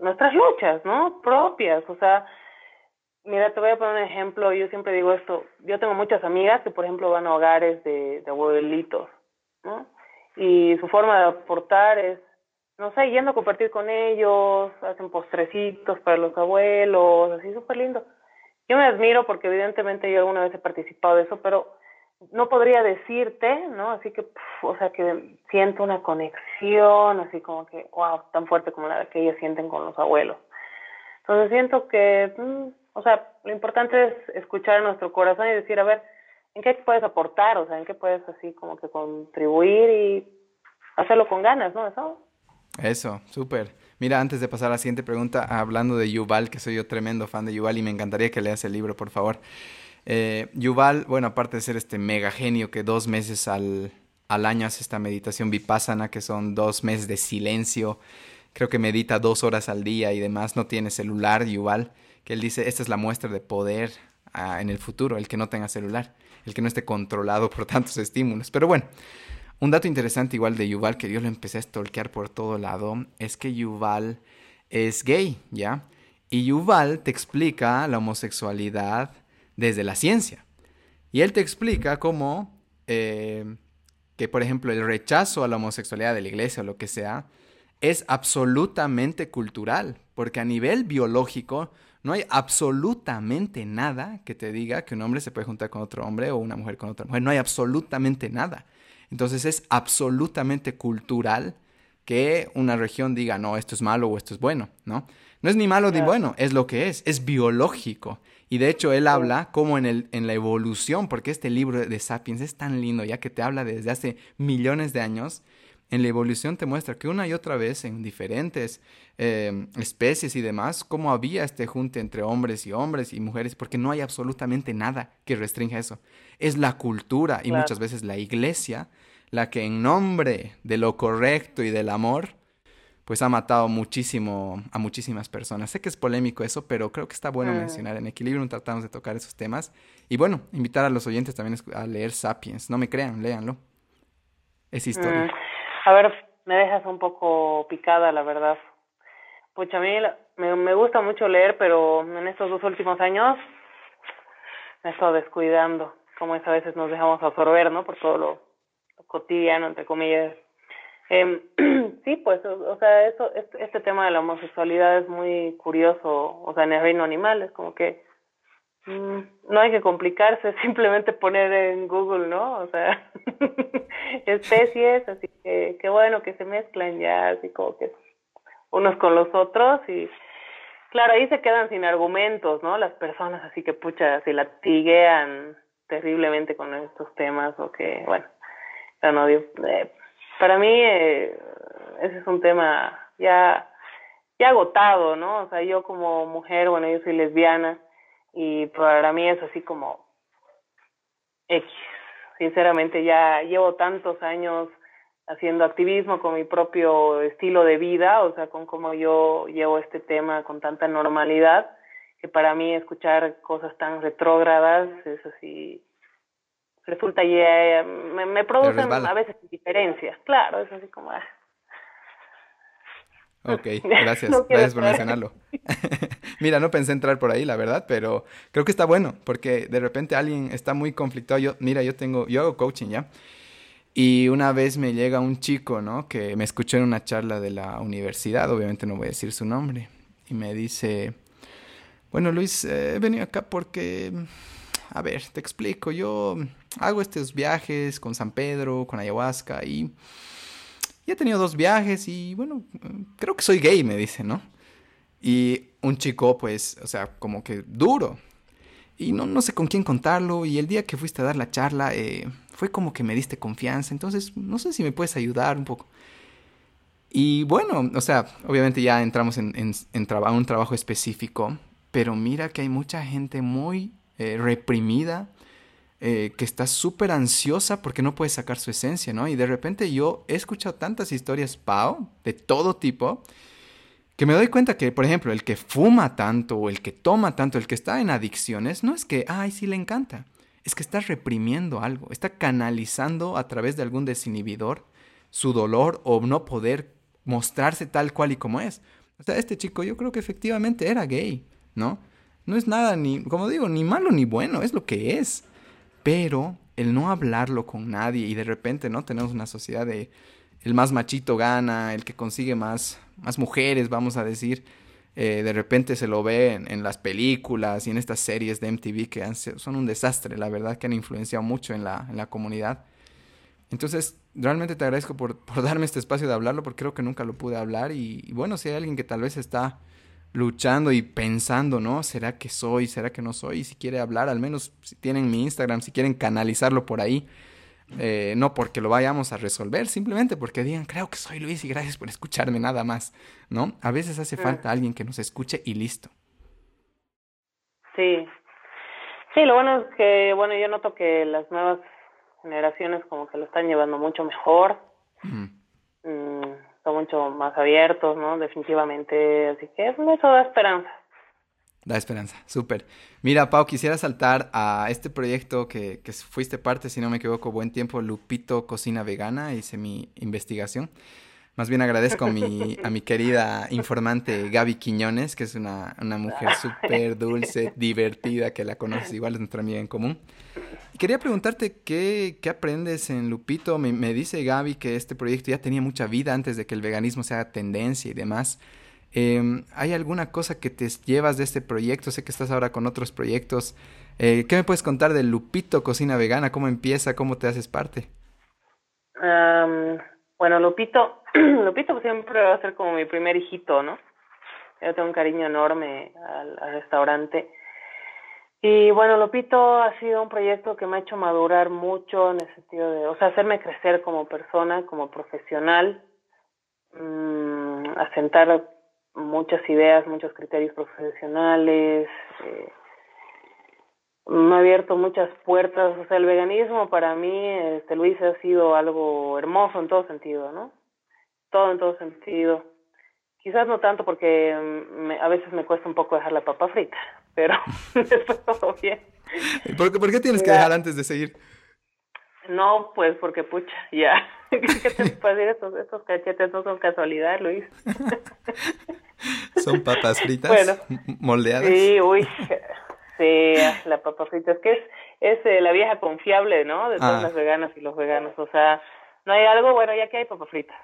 nuestras luchas, ¿no? Propias, o sea, mira, te voy a poner un ejemplo, yo siempre digo esto, yo tengo muchas amigas que, por ejemplo, van a hogares de, abuelitos, ¿no? Y su forma de aportar es, no sé, yendo a compartir con ellos, hacen postrecitos para los abuelos, así súper lindo. Yo me admiro porque evidentemente yo alguna vez he participado de eso, pero no podría decirte, ¿no? Así que, o sea, que siento una conexión, así como que, wow, tan fuerte como la que ellos sienten con los abuelos. Entonces siento que, mm, o sea, lo importante es escuchar nuestro corazón y decir, a ver, ¿en qué puedes aportar? O sea, ¿en qué puedes así como que contribuir y hacerlo con ganas, ¿no? Eso. Eso, súper. Mira, antes de pasar a la siguiente pregunta, hablando de Yuval, que soy yo tremendo fan de Yuval y me encantaría que leas el libro, por favor. Eh, Yuval, bueno, aparte de ser este mega genio que dos meses al, al año hace esta meditación vipassana, que son dos meses de silencio, creo que medita dos horas al día y demás, no tiene celular, Yuval, que él dice, esta es la muestra de poder ah, en el futuro, el que no tenga celular, el que no esté controlado por tantos estímulos. Pero bueno, un dato interesante igual de Yuval, que yo lo empecé a stalkear por todo lado, es que Yuval es gay, ¿ya? Y Yuval te explica la homosexualidad, desde la ciencia. Y él te explica cómo eh, que, por ejemplo, el rechazo a la homosexualidad de la iglesia o lo que sea, es absolutamente cultural, porque a nivel biológico no hay absolutamente nada que te diga que un hombre se puede juntar con otro hombre o una mujer con otra mujer, no hay absolutamente nada. Entonces es absolutamente cultural que una región diga, no, esto es malo o esto es bueno, ¿no? No es ni malo ni bueno, es lo que es, es biológico. Y de hecho él habla como en, el, en la evolución, porque este libro de Sapiens es tan lindo, ya que te habla desde hace millones de años. En la evolución te muestra que una y otra vez en diferentes eh, especies y demás, cómo había este junte entre hombres y hombres y mujeres, porque no hay absolutamente nada que restrinja eso. Es la cultura y muchas veces la iglesia la que en nombre de lo correcto y del amor pues ha matado muchísimo a muchísimas personas. Sé que es polémico eso, pero creo que está bueno mm. mencionar. En Equilibrio tratamos de tocar esos temas. Y bueno, invitar a los oyentes también a leer Sapiens. No me crean, léanlo. Es historia. Mm. A ver, me dejas un poco picada, la verdad. Pues a mí me, me gusta mucho leer, pero en estos dos últimos años me he estado descuidando. Como es a veces nos dejamos absorber, ¿no? Por todo lo cotidiano, entre comillas, eh, <clears throat> sí, pues, o, sea, eso, este, tema de la homosexualidad es muy curioso, o sea, en el reino animal es como que mm, no hay que complicarse, <laughs> simplemente poner en Google, ¿no? O sea, <laughs> especies, así que qué bueno que se mezclan ya, así como que unos con los otros y claro, ahí se quedan sin argumentos, ¿no? Las personas así que pucha, se latiguean terriblemente con estos temas o que, bueno, no, eh, para mí eh, ese es un tema ya, ya agotado, ¿no? O sea, yo como mujer, bueno, yo soy lesbiana y para mí es así como X. Sinceramente ya llevo tantos años haciendo activismo con mi propio estilo de vida, o sea, con cómo yo llevo este tema con tanta normalidad, que para mí escuchar cosas tan retrógradas es así resulta y eh, me, me producen a veces diferencias. Claro, es así como... Ah. Ok, <laughs> gracias, gracias por mencionarlo. <laughs> Mira, no pensé entrar por ahí, la verdad, pero creo que está bueno, porque de repente alguien está muy conflictuado. Yo, mira, yo tengo, yo hago coaching ya. Y una vez me llega un chico, ¿no? Que me escuchó en una charla de la universidad, obviamente no voy a decir su nombre, y me dice, bueno, Luis, eh, he venido acá porque a ver, te explico. Yo hago estos viajes con San Pedro, con ayahuasca y ya he tenido dos viajes y bueno, creo que soy gay, me dice, ¿no? Y un chico, pues, o sea, como que duro. Y no, no sé con quién contarlo. Y el día que fuiste a dar la charla, eh, fue como que me diste confianza. Entonces, no sé si me puedes ayudar un poco. Y bueno, o sea, obviamente ya entramos en, en, un trabajo específico, pero mira que hay mucha gente muy eh, reprimida, eh, que está súper ansiosa porque no puede sacar su esencia, ¿no? Y de repente yo he escuchado tantas historias, Pau, de todo tipo, que me doy cuenta que, por ejemplo, el que fuma tanto o el que toma tanto, el que está en adicciones, no es que, ay, sí le encanta, es que está reprimiendo algo, está canalizando a través de algún desinhibidor su dolor o no poder mostrarse tal cual y como es. O sea, este chico yo creo que efectivamente era gay, ¿no? No es nada ni, como digo, ni malo ni bueno, es lo que es. Pero el no hablarlo con nadie y de repente, ¿no? Tenemos una sociedad de el más machito gana, el que consigue más, más mujeres, vamos a decir. Eh, de repente se lo ve en, las películas y en estas series de MTV que son un desastre, la verdad, que han influenciado mucho en la, en la comunidad. Entonces, realmente te agradezco por, por, darme este espacio de hablarlo, porque creo que nunca lo pude hablar. y, bueno, si hay alguien que tal vez está luchando y pensando, ¿no? ¿Será que soy? ¿Será que no soy? Y si quiere hablar, al menos si tienen mi Instagram, si quieren canalizarlo por ahí, eh, no porque lo vayamos a resolver, simplemente porque digan, creo que soy Luis y gracias por escucharme nada más, ¿no? A veces hace falta alguien que nos escuche y listo. Sí. Sí, lo bueno es que, bueno, yo noto que las nuevas generaciones como que lo están llevando mucho mejor son mucho más abiertos, ¿no? Definitivamente, así que eso da esperanza. Da esperanza, súper. Mira, Pau, quisiera saltar a este proyecto que, que fuiste parte, si no me equivoco, buen tiempo, Lupito Cocina Vegana, hice mi investigación. Más bien agradezco a mi, querida informante Gaby Quiñones, que es una, mujer súper dulce, divertida, que la conoces igual, es nuestra amiga en común. quería preguntarte qué, aprendes en Lupito. Me, dice Gaby que este proyecto ya tenía mucha vida antes de que el veganismo sea tendencia y demás. Eh, ¿Hay alguna cosa que te llevas de este proyecto? Sé que estás ahora con otros proyectos. Eh, ¿Qué me puedes contar de Lupito Cocina Vegana? ¿Cómo empieza? ¿Cómo te haces parte? Bueno, Lupito <clears throat> Lupito siempre va a ser como mi primer hijito, ¿no? Yo tengo un cariño enorme al, restaurante. Y bueno, Lupito ha sido un proyecto que me ha hecho madurar mucho en el sentido de, o sea, hacerme crecer como persona, como profesional, mmm, asentar muchas ideas, muchos criterios profesionales, eh, me ha abierto muchas puertas, o sea, el veganismo para mí, este Luis, ha sido algo hermoso en todo sentido, ¿no? todo en todo sentido. Quizás no tanto porque mm, a veces me cuesta un poco dejar la papa frita, <laughs> pero <laughs> después todo bien. ¿Por qué, ¿Por qué tienes que dejar antes de seguir? No, pues porque pucha, <laughs> ya. ¿Qué te puedo decir? Estos, estos cachetes no son casualidad, Luis. ¿Son papas fritas bueno, moldeadas? Sí, uy. Sí, la papa frita. Es que es, es eh, la vieja confiable, ¿no? De todas ah. las veganas y los veganos. O sea, no hay algo, bueno, ya que hay papa frita.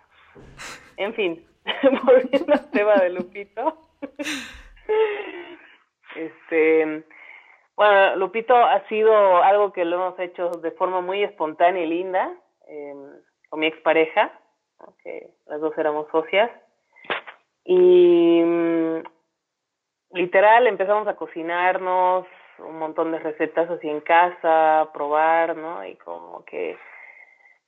En fin, <laughs> volviendo al tema de Lupito. este, bueno, Lupito ha sido algo que lo hemos hecho de forma muy espontánea y linda em, con mi expareja, que las dos éramos socias. Y literal empezamos a cocinarnos un montón de recetas así en casa, probar, ¿no? Y como que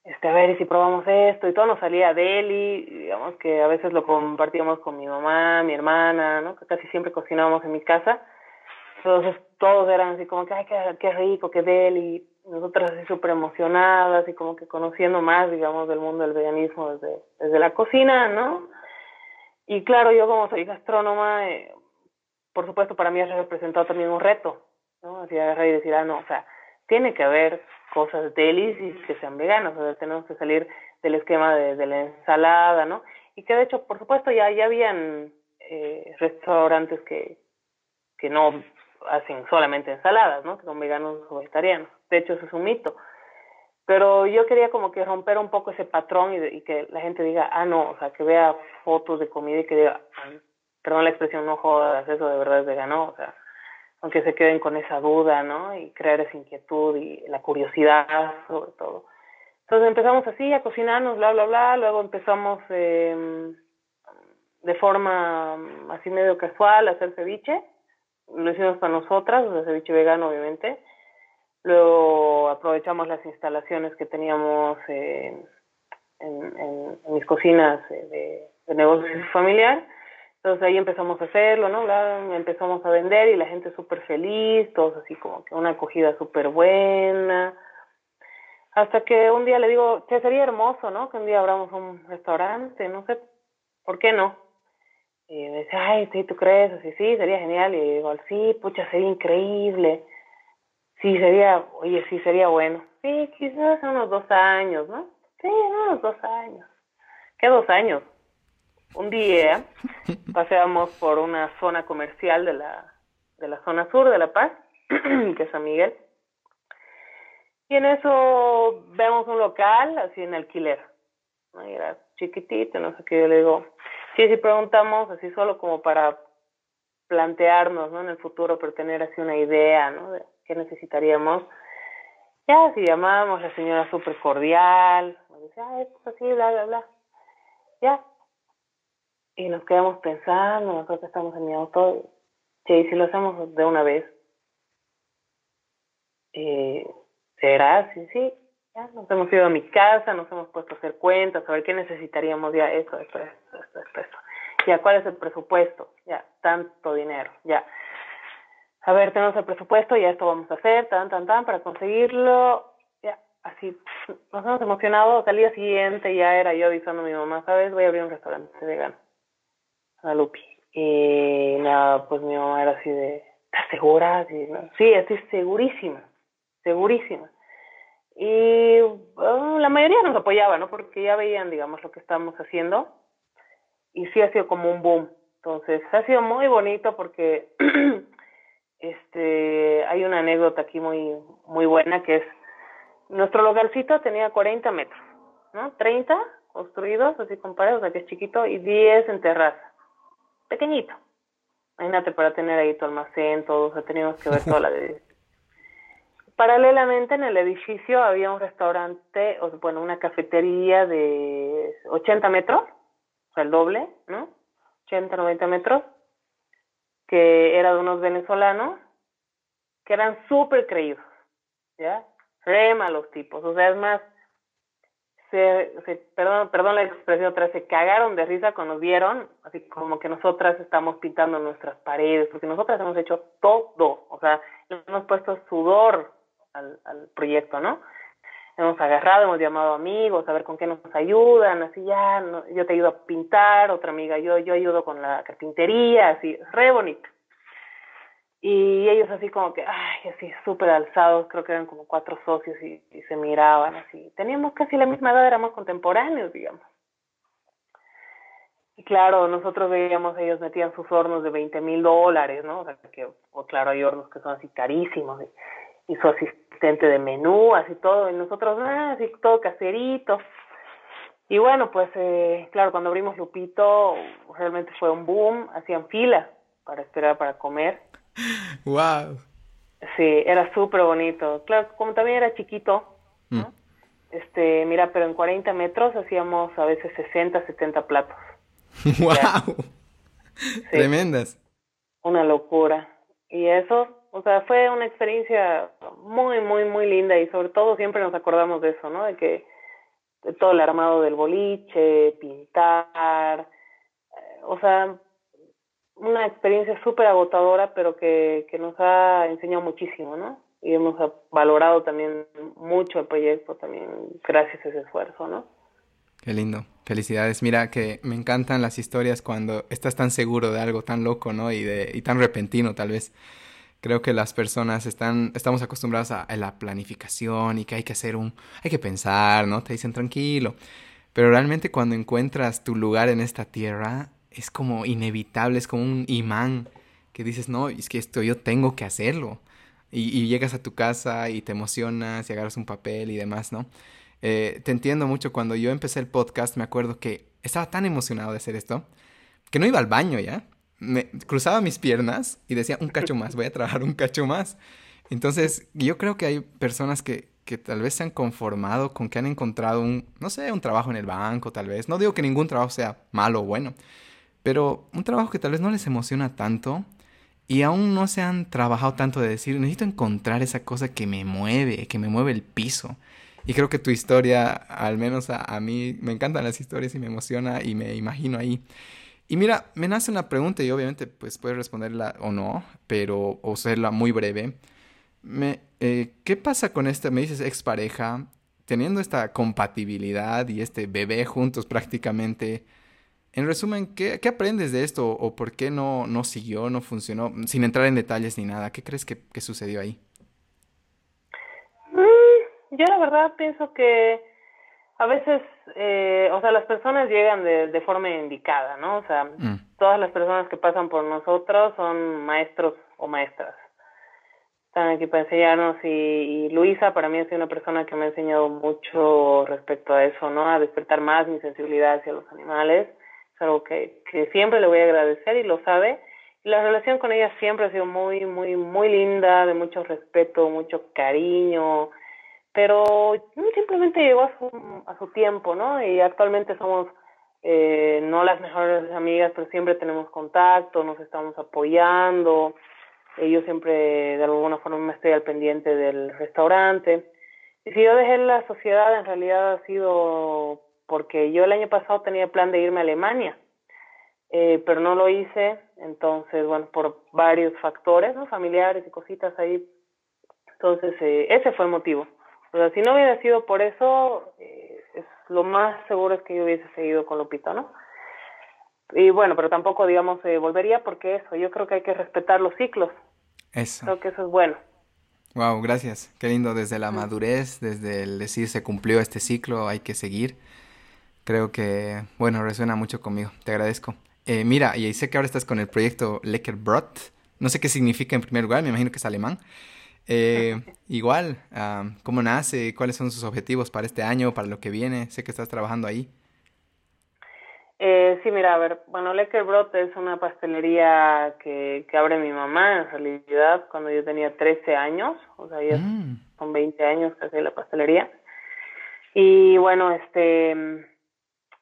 este, a ver, y si probamos esto, y todo nos salía de él, y digamos que a veces lo compartíamos con mi mamá, mi hermana, ¿no? Que casi siempre cocinábamos en mi casa. Entonces todos eran así como que, ay, qué, qué rico, qué y nosotras así súper emocionadas y como que conociendo más, digamos, del mundo del veganismo desde, desde la cocina, ¿no? Y claro, yo como soy gastrónoma, eh, por supuesto para mí ha representado también un reto, ¿no? Así agarrar y decir, ah, no, o sea, tiene que haber cosas delis y que sean veganas, o sea, tenemos que salir del esquema de, la ensalada, ¿no? Y que de hecho, por supuesto, ya, ya habían eh, restaurantes que, que no hacen solamente ensaladas, ¿no? Que son veganos o vegetarianos. De hecho, eso es un mito. Pero yo quería como que romper un poco ese patrón y, y que la gente diga, ah, no, o sea, que vea fotos de comida y que diga, perdón la expresión, no jodas, eso de verdad es vegano, o sea, aunque se queden con esa duda, ¿no? Y crear esa inquietud y la curiosidad sobre todo. Entonces empezamos así a cocinarnos, bla, bla, bla, luego empezamos eh, de forma así medio casual a hacer ceviche, lo hicimos para nosotras, o ceviche vegano obviamente, luego aprovechamos las instalaciones que teníamos en, mis cocinas de, de negocio familiar. Entonces ahí empezamos a hacerlo, ¿no? empezamos a vender y la gente súper feliz, todos así como que una acogida súper buena. Hasta que un día le digo, che, sería hermoso, ¿no? Que un día abramos un restaurante, no sé, ¿por qué no? Y me dice, ay, sí, ¿tú crees? Así, sí, sería genial. Y digo, sí, pucha, sería increíble. Sí, sería, oye, sí, sería bueno. Sí, quizás unos dos años, ¿no? Sí, unos dos años. ¿Qué dos años? Un día paseamos por una zona comercial de la, de la zona sur de La Paz, <clears throat> que es San Miguel. Y en eso vemos un local así en alquiler. Era chiquitito, no sé qué. Yo le digo, sí, si preguntamos así solo como para plantearnos, ¿no? En el futuro, pero tener así una idea, ¿no? De qué necesitaríamos. Ya, si llamábamos, la señora súper cordial, decía, ah, esto así, bla, bla, bla. Ya. Y nos quedamos pensando, nosotros estamos en mi auto, sí, si lo hacemos de una vez, eh, ¿será? Sí, sí. Ya nos hemos ido a mi casa, nos hemos puesto a hacer cuentas, a ver qué necesitaríamos ya, esto, esto, esto, esto, esto, esto. Ya, ¿cuál es el presupuesto? Ya, tanto dinero, ya. A ver, tenemos el presupuesto, ya esto vamos a hacer, tan, tan, tan, para conseguirlo. Ya, así, nos hemos emocionado. Al día siguiente ya era yo avisando a mi mamá, ¿sabes? Voy a abrir un restaurante vegano. Y nada, pues mi mamá era así de, ¿estás segura? Sí, estoy segurísima, segurísima. Y la mayoría nos apoyaba, ¿no? Porque ya veían, digamos, lo que estamos haciendo. Y sí ha sido como un boom. Entonces, ha sido muy bonito porque <clears throat> este hay una anécdota aquí muy muy buena que es nuestro localcito tenía 40 metros, ¿no? 30 construidos así con paredes, o sea que es chiquito, y 10 en terraza. Pequeñito. Imagínate para tener ahí tu almacén, todo, o sea, teníamos que ver toda la de <laughs> Paralelamente en el edificio había un restaurante, o bueno, una cafetería de 80 metros, o sea, el doble, ¿no? 80, 90 metros, que era de unos venezolanos, que eran súper creídos, ¿ya? Re malos tipos, o sea, es más, se, se, perdón, perdón la expresión otra, se cagaron de risa cuando vieron, así como que nosotras estamos pintando nuestras paredes, porque nosotras hemos hecho todo, o sea, hemos puesto sudor al, al proyecto, ¿no? Hemos agarrado, hemos llamado amigos a ver con qué nos ayudan, así ya, no, yo te ayudo a pintar, otra amiga, yo, yo ayudo con la carpintería, así, re bonito. Y ellos así como que, ay, así súper alzados, creo que eran como cuatro socios y, se miraban así. Teníamos casi la misma edad, éramos contemporáneos, digamos. Y claro, nosotros veíamos, ellos metían sus hornos de 20 mil dólares, ¿no? O sea, que, o claro, hay hornos que son así carísimos. Y, y su asistente de menú, así todo. Y nosotros, ah, así todo caserito. Y bueno, pues, eh, claro, cuando abrimos Lupito, realmente fue un boom. Hacían fila para esperar para comer <laughs> wow. Sí, era súper bonito. Claro, como también era chiquito, ¿no? Mm. Este, mira, pero en 40 metros hacíamos a veces 60, 70 platos. <laughs> ¡Wow! Tremendas. Una locura. Y eso, o sea, fue una experiencia muy, muy, muy linda y sobre todo siempre nos acordamos de eso, ¿no? De que de todo el armado del boliche, pintar, eh, o sea, una experiencia súper agotadora, pero que, que nos ha enseñado muchísimo, ¿no? Y hemos valorado también mucho el proyecto, también gracias a ese esfuerzo, ¿no? Qué lindo. Felicidades. Mira que me encantan las historias cuando estás tan seguro de algo tan loco, ¿no? Y, de, y tan repentino, tal vez. Creo que las personas están, estamos acostumbradas a, a, la planificación y que hay que hacer un, hay que pensar, ¿no? Te dicen tranquilo. Pero realmente cuando encuentras tu lugar en esta tierra, es como inevitable, es como un imán que dices, no, es que esto yo tengo que hacerlo. Y, llegas a tu casa y te emocionas y agarras un papel y demás, ¿no? Eh, te entiendo mucho. Cuando yo empecé el podcast, me acuerdo que estaba tan emocionado de hacer esto que no iba al baño ya. Me cruzaba mis piernas y decía, un cacho más, voy a trabajar un cacho más. Entonces, yo creo que hay personas que, que tal vez se han conformado con que han encontrado un, no sé, un trabajo en el banco, tal vez. No digo que ningún trabajo sea malo o bueno, pero un trabajo que tal vez no les emociona tanto y aún no se han trabajado tanto de decir, necesito encontrar esa cosa que me mueve, que me mueve el piso. Y creo que tu historia, al menos a, mí, me encantan las historias y me emociona y me imagino ahí. Y mira, me nace una pregunta y obviamente pues puedes responderla o no, pero o serla muy breve. Me, eh, ¿Qué pasa con esta, me dices, expareja, teniendo esta compatibilidad y este bebé juntos prácticamente? En resumen, ¿qué, qué aprendes de esto o por qué no, no siguió, no funcionó? Sin entrar en detalles ni nada, ¿qué crees que, que sucedió ahí? Mm, yo la verdad pienso que a veces, eh, o sea, las personas llegan de, de forma indicada, ¿no? O sea, mm. todas las personas que pasan por nosotros son maestros o maestras. Están aquí para enseñarnos y, y Luisa para mí ha sido una persona que me ha enseñado mucho respecto a eso, ¿no? A despertar más mi sensibilidad hacia los animales. Es algo que, que siempre le voy a agradecer y lo sabe. Y la relación con ella siempre ha sido muy, muy, muy linda, de mucho respeto, mucho cariño, pero simplemente llegó a su, a su tiempo, ¿no? Y actualmente somos eh, no las mejores amigas, pero siempre tenemos contacto, nos estamos apoyando. Eh, yo siempre de alguna forma me estoy al pendiente del restaurante. Y si yo dejé la sociedad, en realidad ha sido porque yo el año pasado tenía plan de irme a Alemania, eh, pero no lo hice. Entonces, bueno, por varios factores, ¿no? Familiares y cositas ahí. Entonces, eh, ese fue el motivo. O sea, si no hubiera sido por eso, eh, es, lo más seguro es que yo hubiese seguido con Lupita, ¿no? Y bueno, pero tampoco, digamos, eh, volvería porque eso, yo creo que hay que respetar los ciclos. Eso. Creo que eso es bueno. Wow, gracias. Qué lindo desde la madurez, desde el decir se cumplió este ciclo, hay que seguir. Creo que, bueno, resuena mucho conmigo. Te agradezco. Eh, mira, y sé que ahora estás con el proyecto Leckerbrot. No sé qué significa en primer lugar, me imagino que es alemán. Eh, <laughs> igual, ¿cómo nace? ¿Cuáles son sus objetivos para este año, para lo que viene? Sé que estás trabajando ahí. Eh, sí, mira, a ver, bueno, Leckerbrot es una pastelería que, que abre mi mamá, en realidad, cuando yo tenía 13 años, o sea, ya mm. son 20 años que hace la pastelería. Y bueno, este,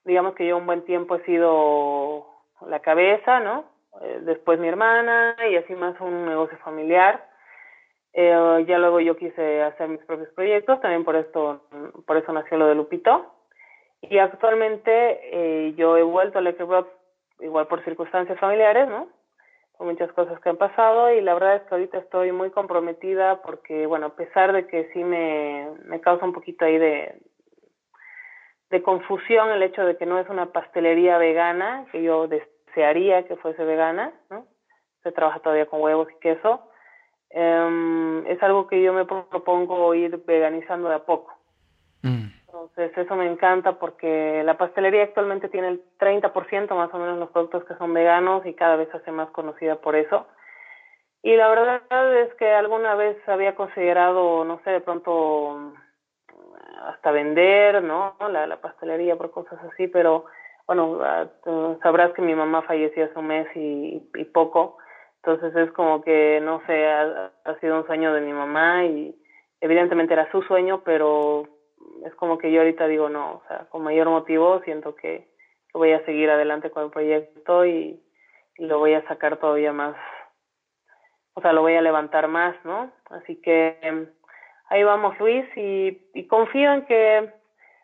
digamos que yo un buen tiempo he sido la cabeza, ¿no? Eh, después mi hermana y así más un negocio familiar. Eh, ya luego yo quise hacer mis propios proyectos, también por esto, por eso nació lo de Lupito. Y actualmente eh, yo he vuelto a Electric igual por circunstancias familiares, ¿no? Por muchas cosas que han pasado y la verdad es que ahorita estoy muy comprometida porque, bueno, a pesar de que sí me, me causa un poquito ahí de, de confusión el hecho de que no es una pastelería vegana, que yo desearía que fuese vegana, ¿no? Se trabaja todavía con huevos y queso, Um, es algo que yo me propongo ir veganizando de a poco. Mm. Entonces, eso me encanta porque la pastelería actualmente tiene el 30% más o menos los productos que son veganos y cada vez se hace más conocida por eso. Y la verdad es que alguna vez había considerado, no sé, de pronto hasta vender, ¿no? La, pastelería por cosas así, pero bueno, ah, sabrás que mi mamá falleció hace un mes y, y poco. Entonces es como que, no sé, ha, sido un sueño de mi mamá y evidentemente era su sueño, pero es como que yo ahorita digo no, o sea, con mayor motivo siento que, voy a seguir adelante con el proyecto y, lo voy a sacar todavía más, o sea, lo voy a levantar más, ¿no? Así que ahí vamos Luis y, y confío en que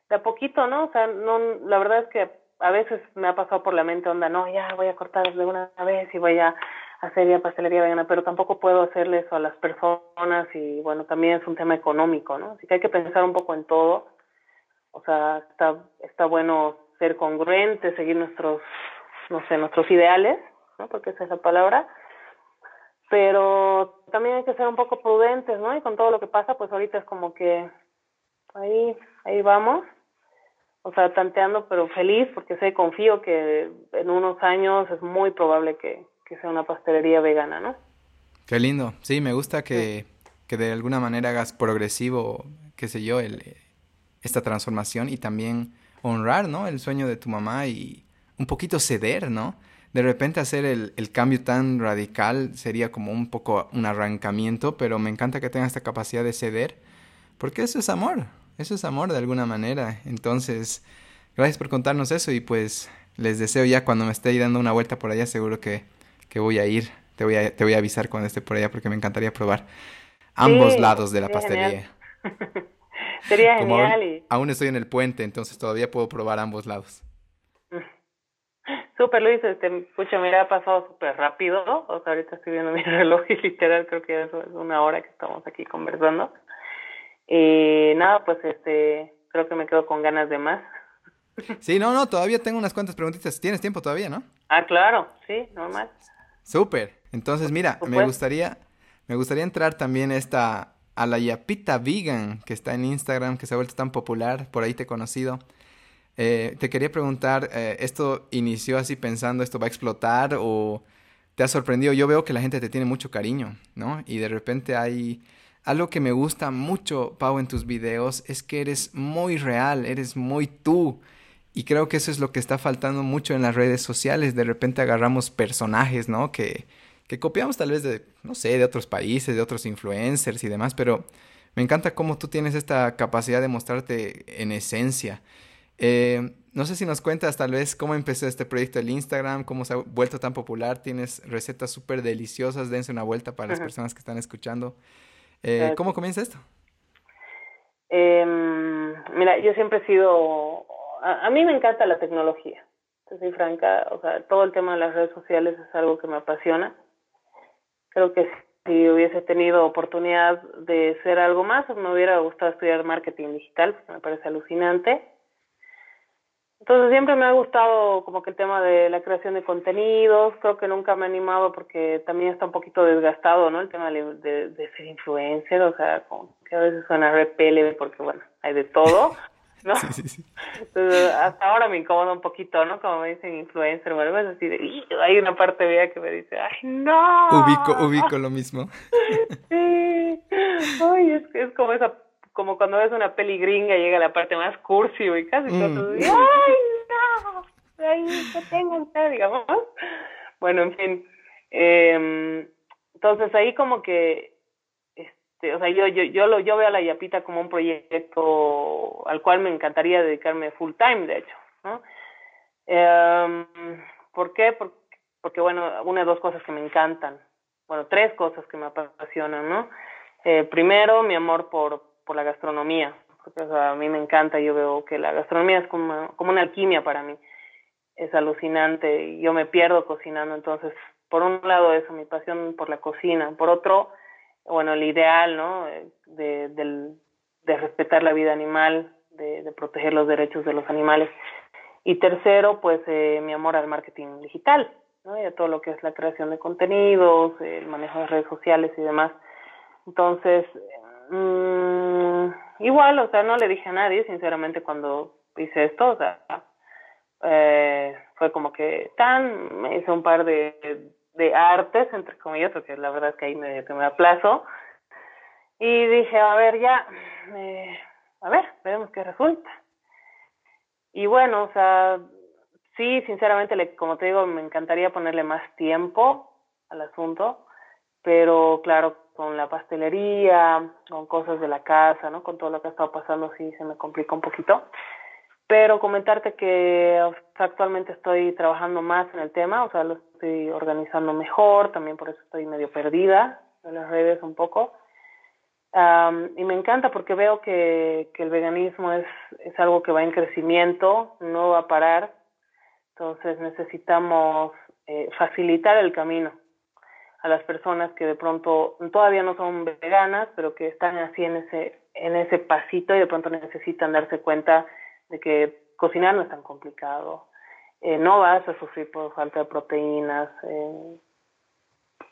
de a poquito, ¿no? O sea, no, la verdad es que a veces me ha pasado por la mente onda, no, ya voy a cortar de una vez y voy a hacer ya pastelería vegana, pero tampoco puedo hacerle eso a las personas y bueno, también es un tema económico, ¿no? Así que hay que pensar un poco en todo. O sea, está, está bueno ser congruente, seguir nuestros, no sé, nuestros ideales, ¿no? Porque esa es la palabra. Pero también hay que ser un poco prudentes, ¿no? Y con todo lo que pasa, pues ahorita es como que ahí, ahí vamos o sea, tanteando, pero feliz porque sé, confío que en unos años es muy probable que, que sea una pastelería vegana, ¿no? Qué lindo. Sí, me gusta que, que de alguna manera hagas progresivo, qué sé yo, el, esta transformación y también honrar, ¿no? El sueño de tu mamá y un poquito ceder, ¿no? De repente hacer el, el cambio tan radical sería como un poco un arrancamiento, pero me encanta que tengas esta capacidad de ceder, porque eso es amor, eso es amor de alguna manera. Entonces, gracias por contarnos eso y pues les deseo ya cuando me esté dando una vuelta por allá, seguro que que voy a ir. Te voy a, te voy a avisar cuando esté por allá porque me encantaría probar ambos lados de la pastelería. Sería genial. <laughs> Aún, estoy en el puente, entonces todavía puedo probar ambos lados. Súper Luis, este, pucha, mira, ha pasado súper rápido, o sea, ahorita estoy viendo <laughs> mi reloj y literal creo que es una hora que estamos aquí conversando. Y nada, pues este, creo que me quedo con ganas de más. Sí, no, no, todavía tengo unas cuantas preguntitas. ¿Tienes tiempo todavía, no? Ah, claro, sí, normal. Súper. Entonces, mira, me gustaría, me gustaría entrar también esta a la Yapita Vegan que está en Instagram, que se ha vuelto tan popular, por ahí te he conocido. Eh, te quería preguntar, eh, ¿esto inició así pensando esto va a explotar o te ha sorprendido? Yo veo que la gente te tiene mucho cariño, ¿no? Y de repente hay algo que me gusta mucho, Pau, en tus videos, es que eres muy real, eres muy tú. Y creo que eso es lo que está faltando mucho en las redes sociales. De repente agarramos personajes, ¿no? Que, que copiamos tal vez de, no sé, de otros países, de otros influencers y demás, pero me encanta cómo tú tienes esta capacidad de mostrarte en esencia. Eh, no sé si nos cuentas tal vez cómo empezó este proyecto del Instagram, cómo se ha vuelto tan popular. Tienes recetas súper deliciosas. Dense una vuelta para las personas que están escuchando. Eh, ¿Cómo comienza esto? Em, mira, yo siempre he sido... A, mí me encanta la tecnología. soy franca. O sea, todo el tema de las redes sociales es algo que me apasiona. Creo que si hubiese tenido oportunidad de ser algo más, me hubiera gustado estudiar marketing digital, me parece alucinante entonces siempre me ha gustado como que el tema de la creación de contenidos, creo que nunca me he animado porque también está un poquito desgastado, ¿no? El tema de, de, ser influencer, o sea, como que a veces suena repele porque, bueno, hay de todo, <laughs> ¿no? Sí, sí, sí. Entonces, hasta ahora me incomoda un poquito, ¿no? Como me dicen influencer, bueno, es así de, hay una parte mía que me dice, ¡ay, no! Ubico, ubico lo mismo. <laughs> sí, ay, es, es como esa como cuando ves una peli gringa y llega la parte más cursi y casi mm. todo, ¡ay, no! Ahí que tengo usted, digamos. Bueno, en fin. Eh, entonces ahí como que, este, o sea, yo, yo, yo, lo, yo veo a la Yapita como un proyecto al cual me encantaría dedicarme full time, de hecho, ¿no? Eh, ¿Por qué? Porque, porque, bueno, una de dos cosas que me encantan, bueno, tres cosas que me apasionan, ¿no? Eh, primero, mi amor por, por la gastronomía. Porque, a mí me encanta, yo veo que la gastronomía es como, como una alquimia para mí. Es alucinante yo me pierdo cocinando. Entonces, por un lado eso, mi pasión por la cocina. Por otro, bueno, el ideal, ¿no? De, de respetar la vida animal, de, proteger los derechos de los animales. Y tercero, pues eh, mi amor al marketing digital, ¿no? Y a todo lo que es la creación de contenidos, el manejo de redes sociales y demás. Entonces, Mm, igual, o sea, no le dije a nadie, sinceramente, cuando hice esto, o sea, eh, fue como que tan, me hice un par de, de artes, entre comillas, porque la verdad es que ahí me, que me aplazo, y dije, a ver, ya, eh, a ver, veremos qué resulta. Y bueno, o sea, sí, sinceramente, le, como te digo, me encantaría ponerle más tiempo al asunto, pero claro, con la pastelería, con cosas de la casa, ¿no? Con todo lo que ha estado pasando, sí se me complica un poquito. Pero comentarte que actualmente estoy trabajando más en el tema, o sea, lo estoy organizando mejor, también por eso estoy medio perdida en las redes un poco. y me encanta porque veo que, que el veganismo es, es algo que va en crecimiento, no va a parar. Entonces necesitamos eh, facilitar el camino a las personas que de pronto todavía no son veganas, pero que están así en ese, en ese pasito y de pronto necesitan darse cuenta de que cocinar no es tan complicado. Eh, no vas a sufrir por falta de proteínas, eh,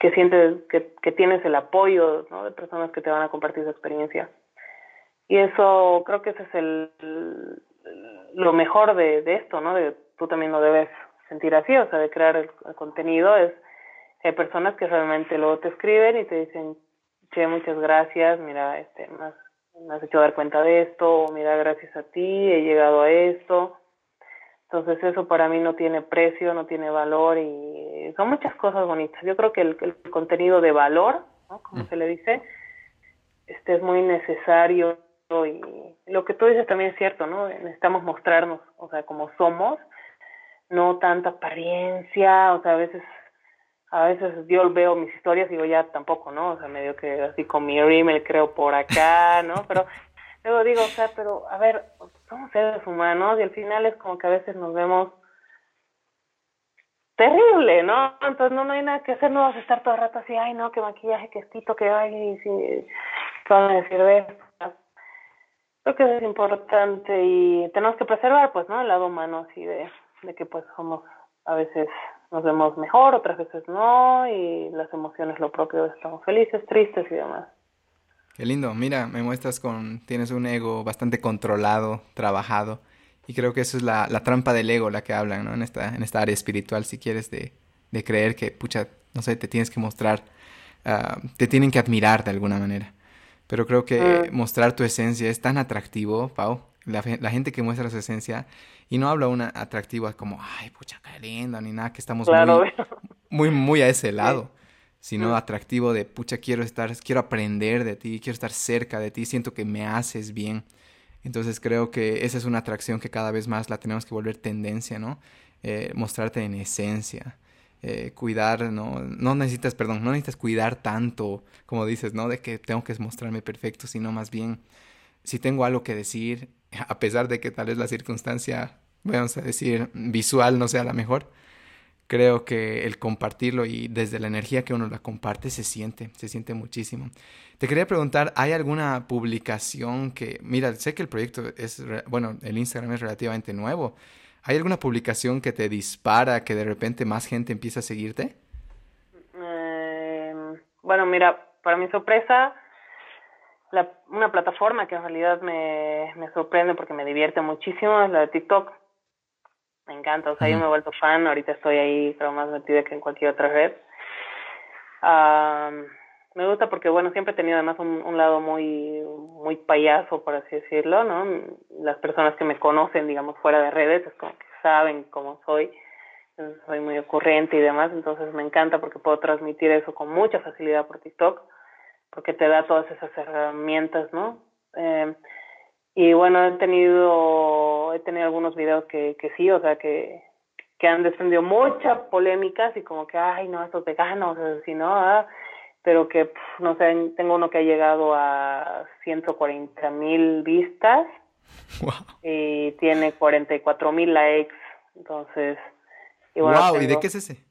que sientes que, que tienes el apoyo de personas que te van a compartir su experiencia. Y eso, creo que ese es el, lo mejor de, de esto, ¿no? De, tú también lo debes sentir así, o sea, de crear el contenido es hay personas que realmente luego te escriben y te dicen, che, muchas gracias, mira, este, me has, me has hecho dar cuenta de esto, o mira, gracias a ti, he llegado a esto. Entonces eso para mí no tiene precio, no tiene valor y son muchas cosas bonitas. Yo creo que el, el contenido de valor, ¿no? como mm. se le dice, este es muy necesario y lo que tú dices también es cierto, ¿no? Necesitamos mostrarnos, o sea, como somos, no tanta apariencia, o sea, a veces a veces yo veo mis historias y digo ya tampoco, ¿no? O sea, medio que así con mi email creo por acá, ¿no? Pero luego digo, o sea, pero a ver, somos seres humanos y al final es como que a veces nos vemos terrible, ¿no? Entonces no, no hay nada que hacer, no vas a estar todo el rato así, ay no, qué maquillaje, qué estito, que ay, si, ¿qué van a decir de esto? Creo que es importante y tenemos que preservar, pues, ¿no? El lado humano así de, de que pues somos, a veces nos vemos mejor, otras veces no, y las emociones lo propio, estamos felices, tristes y demás. Qué lindo, mira, me muestras con, tienes un ego bastante controlado, trabajado, y creo que eso es la, la trampa del ego, la que hablan, ¿no? En esta, en esta área espiritual, si quieres, de, de creer que, pucha, no sé, te tienes que mostrar, uh, te tienen que admirar de alguna manera. Pero creo que mm. mostrar tu esencia es tan atractivo, Pau. La, la, gente que muestra su esencia, y no habla una atractiva como, ay, pucha, qué lindo, ni nada, que estamos muy, muy, muy a ese lado. Sí sino mm. atractivo de, pucha, quiero estar, quiero aprender de ti, quiero estar cerca de ti, siento que me haces bien. Entonces creo que esa es una atracción que cada vez más la tenemos que volver tendencia, ¿no? Eh, mostrarte en esencia, eh, cuidar, ¿no? No necesitas, perdón, no necesitas cuidar tanto, como dices, ¿no? De que tengo que mostrarme perfecto, sino más bien, si tengo algo que decir, <laughs> a pesar de que tal vez la circunstancia, vamos a decir, visual no sea la mejor, creo que el compartirlo y desde la energía que uno la comparte se siente, se siente muchísimo. Te quería preguntar, ¿hay alguna publicación que, mira, sé que el proyecto es, bueno, el Instagram es relativamente nuevo. ¿Hay alguna publicación que te dispara, que de repente más gente empieza a seguirte? Em, bueno, mira, para mi sorpresa, una plataforma que en realidad me, me sorprende porque me divierte muchísimo es la de TikTok me encanta, o sea, yo me he vuelto fan, ahorita estoy ahí, creo, más metida que en cualquier otra red. me gusta porque, bueno, siempre he tenido además un, un, lado muy, muy payaso, por así decirlo, ¿no? Las personas que me conocen, digamos, fuera de redes, es como que saben cómo soy, soy muy ocurrente y demás, entonces me encanta porque puedo transmitir eso con mucha facilidad por TikTok, porque te da todas esas herramientas, ¿no? Eh, y bueno, he tenido, he tenido algunos videos que, que sí, o sea, que, que han desprendido mucha polémica, así como que, ay, no, estos veganos, así, ¿no? Ah, pero que, no sé, tengo uno que ha llegado a 140 mil vistas y tiene 44 mil likes, entonces... Y wow, ¿y de qué es ese?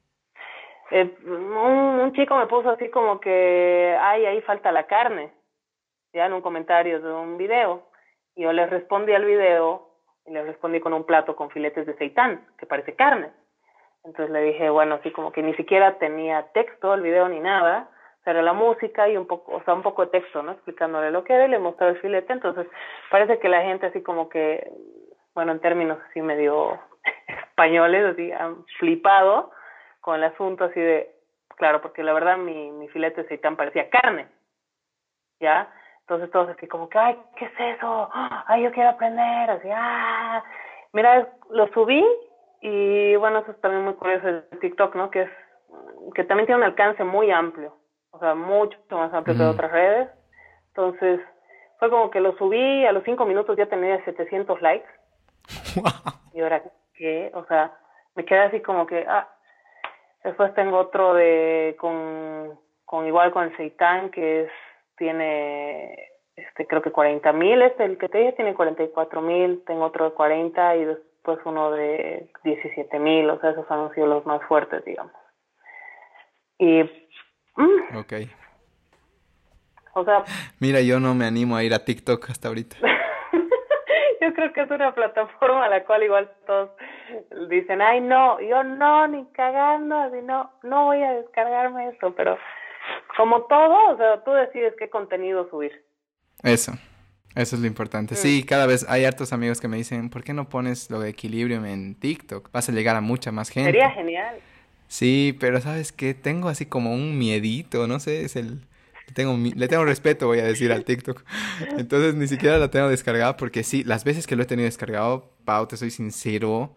Eh, un, un, chico me puso así como que, ay, ahí falta la carne, ya en un comentario de un video. Y yo le respondí al video y le respondí con un plato con filetes de seitán, que parece carne. Entonces le dije, bueno, así como que ni siquiera tenía texto el video ni nada, era la música y un poco, o sea, un poco de texto, ¿no? Explicándole lo que era y le mostré el filete. Entonces, parece que la gente así como que, bueno, en términos así medio <laughs> españoles, así, han flipado con el asunto así de, claro, porque la verdad mi, mi filete de seitán parecía carne, ¿ya? Entonces todos así como que, ay, ¿qué es eso? Ay, yo quiero aprender, así, ah. Mira, lo subí y bueno, eso es también muy curioso de TikTok, ¿no? Que es, que también tiene un alcance muy amplio, o sea, mucho más amplio que otras redes. Entonces, fue como que lo subí, a los cinco minutos ya tenía 700 likes. <laughs> Y ahora, ¿qué? O sea, me quedé así como que, ah, después tengo otro de, con, con igual con el Seitan, que es tiene, este, creo que 40 mil, este, el que te dije tiene 44 mil, tengo otro de 40 y después uno de 17 mil, o sea, esos han sido los más fuertes, digamos. Y... Mm, ok. O sea... Mira, yo no me animo a ir a TikTok hasta ahorita. <laughs> yo creo que es una plataforma a la cual igual todos dicen, ay no, yo no, ni cagando, así no, no voy a descargarme eso, pero como todo, o sea, tú decides qué contenido subir. Eso, eso es lo importante. Mm. Sí, cada vez hay hartos amigos que me dicen, ¿por qué no pones lo de equilibrio en TikTok? Vas a llegar a mucha más gente. Sería genial. Sí, pero sabes que tengo así como un miedito, no sé, es el... Tengo, le tengo respeto, voy a decir, al TikTok. Entonces ni siquiera la tengo descargada porque sí, las veces que lo he tenido descargado, Pau, te soy sincero,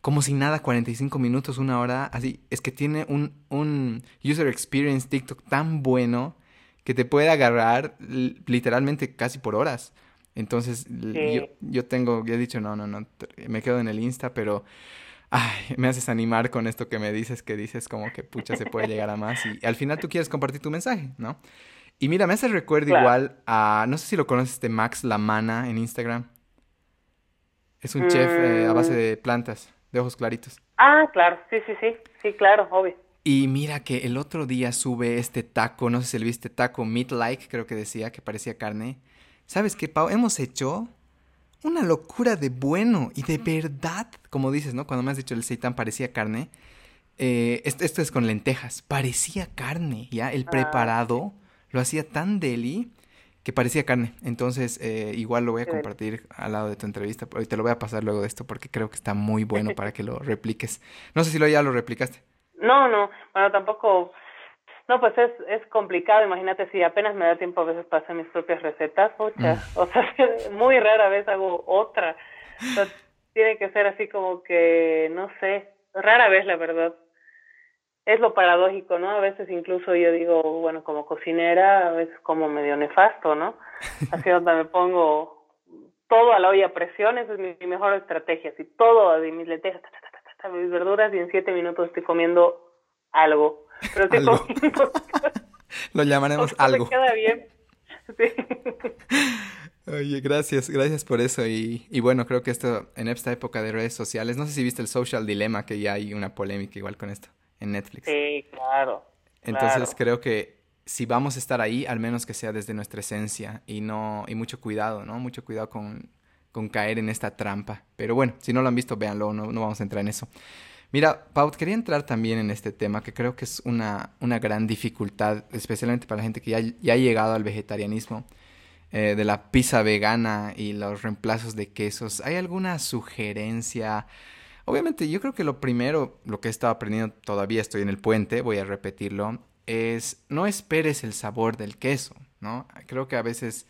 como si nada, 45 minutos, una hora, así. Es que tiene un, un user experience TikTok tan bueno que te puede agarrar literalmente casi por horas. Entonces, yo, yo tengo, ya he dicho, no, no, no, me quedo en el Insta, pero ay, me haces animar con esto que me dices, que dices como que pucha se puede llegar a más y al final tú quieres compartir tu mensaje, ¿no? Y mira, me hace recuerdo igual a, no sé si lo conoces, este Max Lamana en Instagram. Es un chef eh, a base mm. de plantas, de ojos claritos. Ah, claro, sí, sí, sí, sí, claro, obvio. Y mira que el otro día sube este taco, no sé si le viste taco meat like, creo que decía que parecía carne. ¿Sabes qué, Pau? Hemos hecho una locura de bueno y de verdad, como dices, ¿no? Cuando me has dicho el seitan parecía carne. Eh, esto, es con lentejas, parecía carne, ¿ya? El ah, preparado lo hacía tan deli que parecía carne. Entonces, eh, igual lo voy a compartir al lado de tu entrevista. Y te lo voy a pasar luego de esto porque creo que está muy bueno para que lo repliques. No sé si lo ya lo replicaste. No, no. Bueno, tampoco. No, pues es, es complicado. Imagínate si apenas me da tiempo a veces para hacer mis propias recetas. Muchas. Mm. O sea, <laughs> muy rara vez hago otra. O sea, tiene que ser así como que, no sé, rara vez la verdad es lo paradójico, ¿no? A veces incluso yo digo, bueno, como cocinera, a veces como medio nefasto, ¿no? <laughs> Así donde me pongo todo a la olla a presión, esa es mi, mejor estrategia, así todo de mis lentejas, mis verduras y en siete minutos estoy comiendo algo. Pero estoy comiendo... <laughs> lo llamaremos algo. Queda bien. Sí. <laughs> Oye, gracias, gracias por eso. Y, y, bueno, creo que esto, en esta época de redes sociales, no sé si viste el social dilema, que ya hay una polémica igual con esto en Netflix. Sí, claro. Entonces creo que si vamos a estar ahí, al menos que sea desde nuestra esencia y no y mucho cuidado, ¿no? Mucho cuidado con, con caer en esta trampa. Pero bueno, si no lo han visto, véanlo, no, no vamos a entrar en eso. Mira, Pau, quería entrar también en este tema que creo que es una, una gran dificultad, especialmente para la gente que ya, ya ha llegado al vegetarianismo, eh, de la pizza vegana y los reemplazos de quesos. ¿Hay alguna sugerencia? Obviamente, yo creo que lo primero, lo que he estado aprendiendo, todavía estoy en el puente, voy a repetirlo, es no esperes el sabor del queso, ¿no? Creo que a veces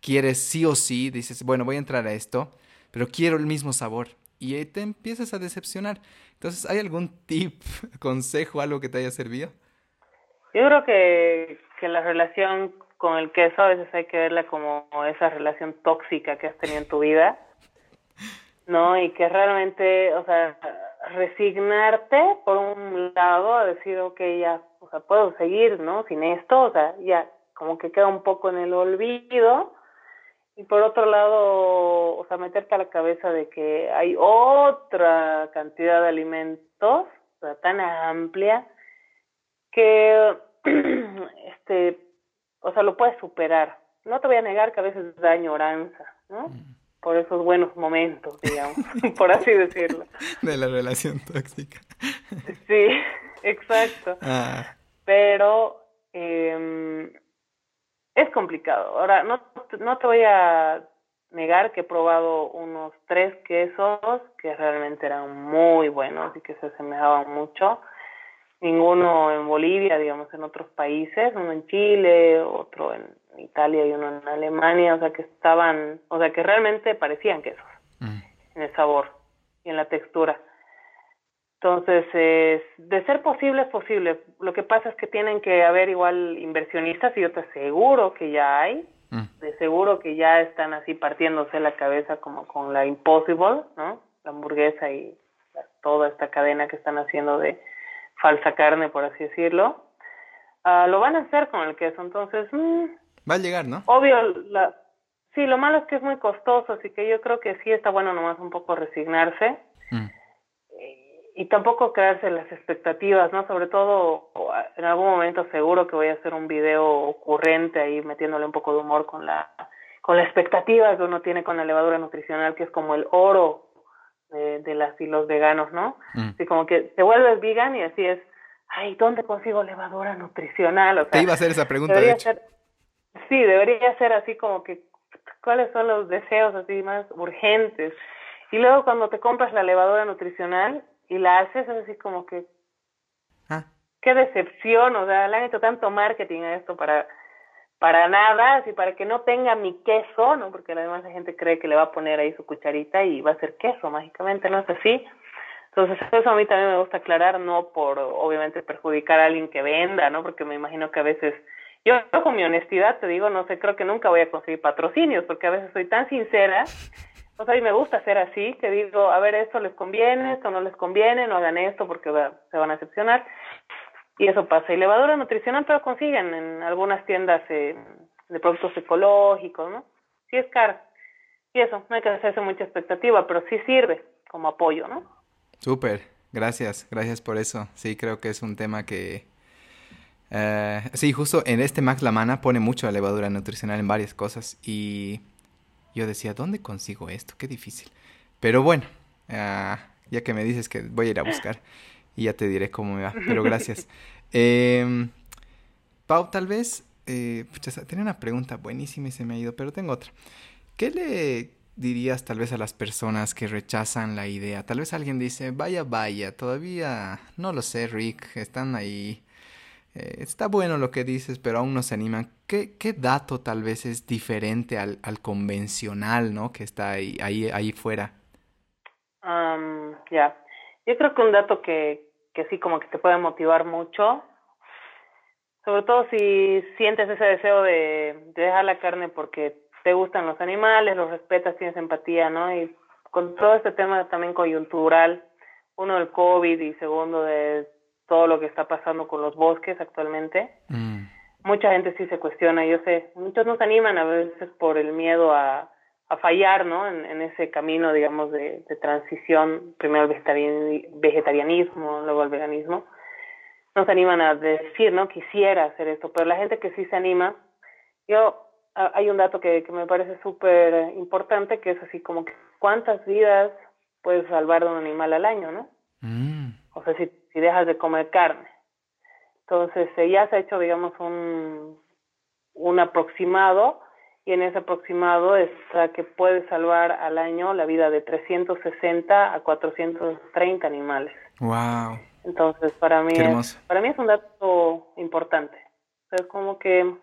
quieres sí o sí, dices, bueno, voy a entrar a esto, pero quiero el mismo sabor. Y te empiezas a decepcionar. Entonces, ¿hay algún tip, <laughs> consejo, algo que te haya servido? Yo creo que, que la relación con el queso a veces hay que verla como esa relación tóxica que has tenido en tu vida ¿no? Y que realmente, o sea, resignarte por un lado a decir, ok, ya, o sea, puedo seguir, ¿no? Sin esto, o sea, ya como que queda un poco en el olvido. Y por otro lado, o sea, meterte a la cabeza de que hay otra cantidad de alimentos, o sea, tan amplia, que, <clears throat> este, o sea, lo puedes superar. No te voy a negar que a veces da añoranza, ¿no? Mm por esos buenos momentos, digamos, <laughs> por así decirlo. De la relación tóxica. Sí, exacto. Ah. Pero eh, es complicado. Ahora, no, no te voy a negar que he probado unos tres quesos que realmente eran muy buenos y que se asemejaban mucho. Ninguno en Bolivia, digamos, en otros países, uno en Chile, otro en Italia y uno en Alemania, o sea que estaban, o sea que realmente parecían quesos mm. en el sabor y en la textura. Entonces, de ser posible es posible. Lo que pasa es que tienen que haber igual inversionistas y yo te aseguro que ya hay. Mm. De seguro que ya están así partiéndose la cabeza como con la Impossible, ¿no? La hamburguesa y toda esta cadena que están haciendo de falsa carne, por así decirlo. Ah, lo van a hacer con el queso. Entonces, mm, Va a llegar, ¿no? Obvio, la, sí, lo malo es que es muy costoso, así que yo creo que sí está bueno nomás un poco resignarse mm. y, tampoco crearse las expectativas, ¿no? Sobre todo en algún momento seguro que voy a hacer un video ocurrente ahí metiéndole un poco de humor con la con la expectativa que uno tiene con la levadura nutricional, que es como el oro de, las y los veganos, ¿no? Mm. Así como que te vuelves vegan y así es, ay, ¿dónde consigo levadura nutricional? O sea, te iba a hacer esa pregunta, de hecho. Sí, debería ser así como que cuáles son los deseos así más urgentes. Y luego cuando te compras la levadura nutricional y la haces, es así como que ah. qué decepción, o sea, le han hecho tanto marketing a esto para para nada, así para que no tenga mi queso, ¿no? Porque además la gente cree que le va a poner ahí su cucharita y va a ser queso mágicamente, no es así. Entonces, eso a mí también me gusta aclarar, no por obviamente perjudicar a alguien que venda, ¿no? Porque me imagino que a veces yo con mi honestidad te digo, no sé, creo que nunca voy a conseguir patrocinios porque a veces soy tan sincera, o sea, y me gusta ser así, que digo, a ver, esto les conviene, esto no les conviene, no hagan esto porque se van a decepcionar. y eso pasa. Y levadura nutricional, pero consiguen en algunas tiendas eh, de productos ecológicos, ¿no? Sí es cara. Y eso, no hay que hacerse mucha expectativa, pero sí sirve como apoyo, ¿no? Súper, gracias, gracias por eso. Sí, creo que es un tema que... Eh, sí, justo en este Max Lamana pone mucho la levadura nutricional en varias cosas y yo decía, ¿dónde consigo esto? Qué difícil. Pero bueno, ah, ya que me dices que voy a ir a buscar y ya te diré cómo me va, pero gracias. <laughs> eh, Pau, tal vez, eh, tenía una pregunta buenísima y se me ha ido, pero tengo otra. ¿Qué le dirías tal vez a las personas que rechazan la idea? Tal vez alguien dice, vaya, vaya, todavía no lo sé, Rick, están ahí. Eh, está bueno lo que dices, pero aún no se animan. ¿Qué, qué dato tal vez es diferente al, al convencional, ¿no? Que está ahí, ahí, ahí fuera. ya, yo creo que un dato que, que sí como que te puede motivar mucho, sobre todo si sientes ese deseo de, de dejar la carne porque te gustan los animales, los respetas, tienes empatía, ¿no? Y con todo este tema también coyuntural, uno del COVID y segundo de todo lo que está pasando con los bosques actualmente, mm. mucha gente sí se cuestiona, yo sé, muchos nos animan a veces por el miedo a, a fallar, ¿no? En, ese camino, digamos, de, de transición, primero el vegetarianismo, luego el veganismo, nos animan a decir, ¿no? Quisiera hacer esto, pero la gente que sí se anima, yo hay un dato que, que me parece súper importante, que es así como que cuántas vidas puedes salvar de un animal al año, ¿no? Mm. O sea, si, si dejas de comer carne. Entonces, eh, ya se ha hecho, digamos, un, un aproximado, y en ese aproximado está que puede salvar al año la vida de 360 a 430 animales. Wow. Entonces, para mí, es, para mí es un dato importante. Es como que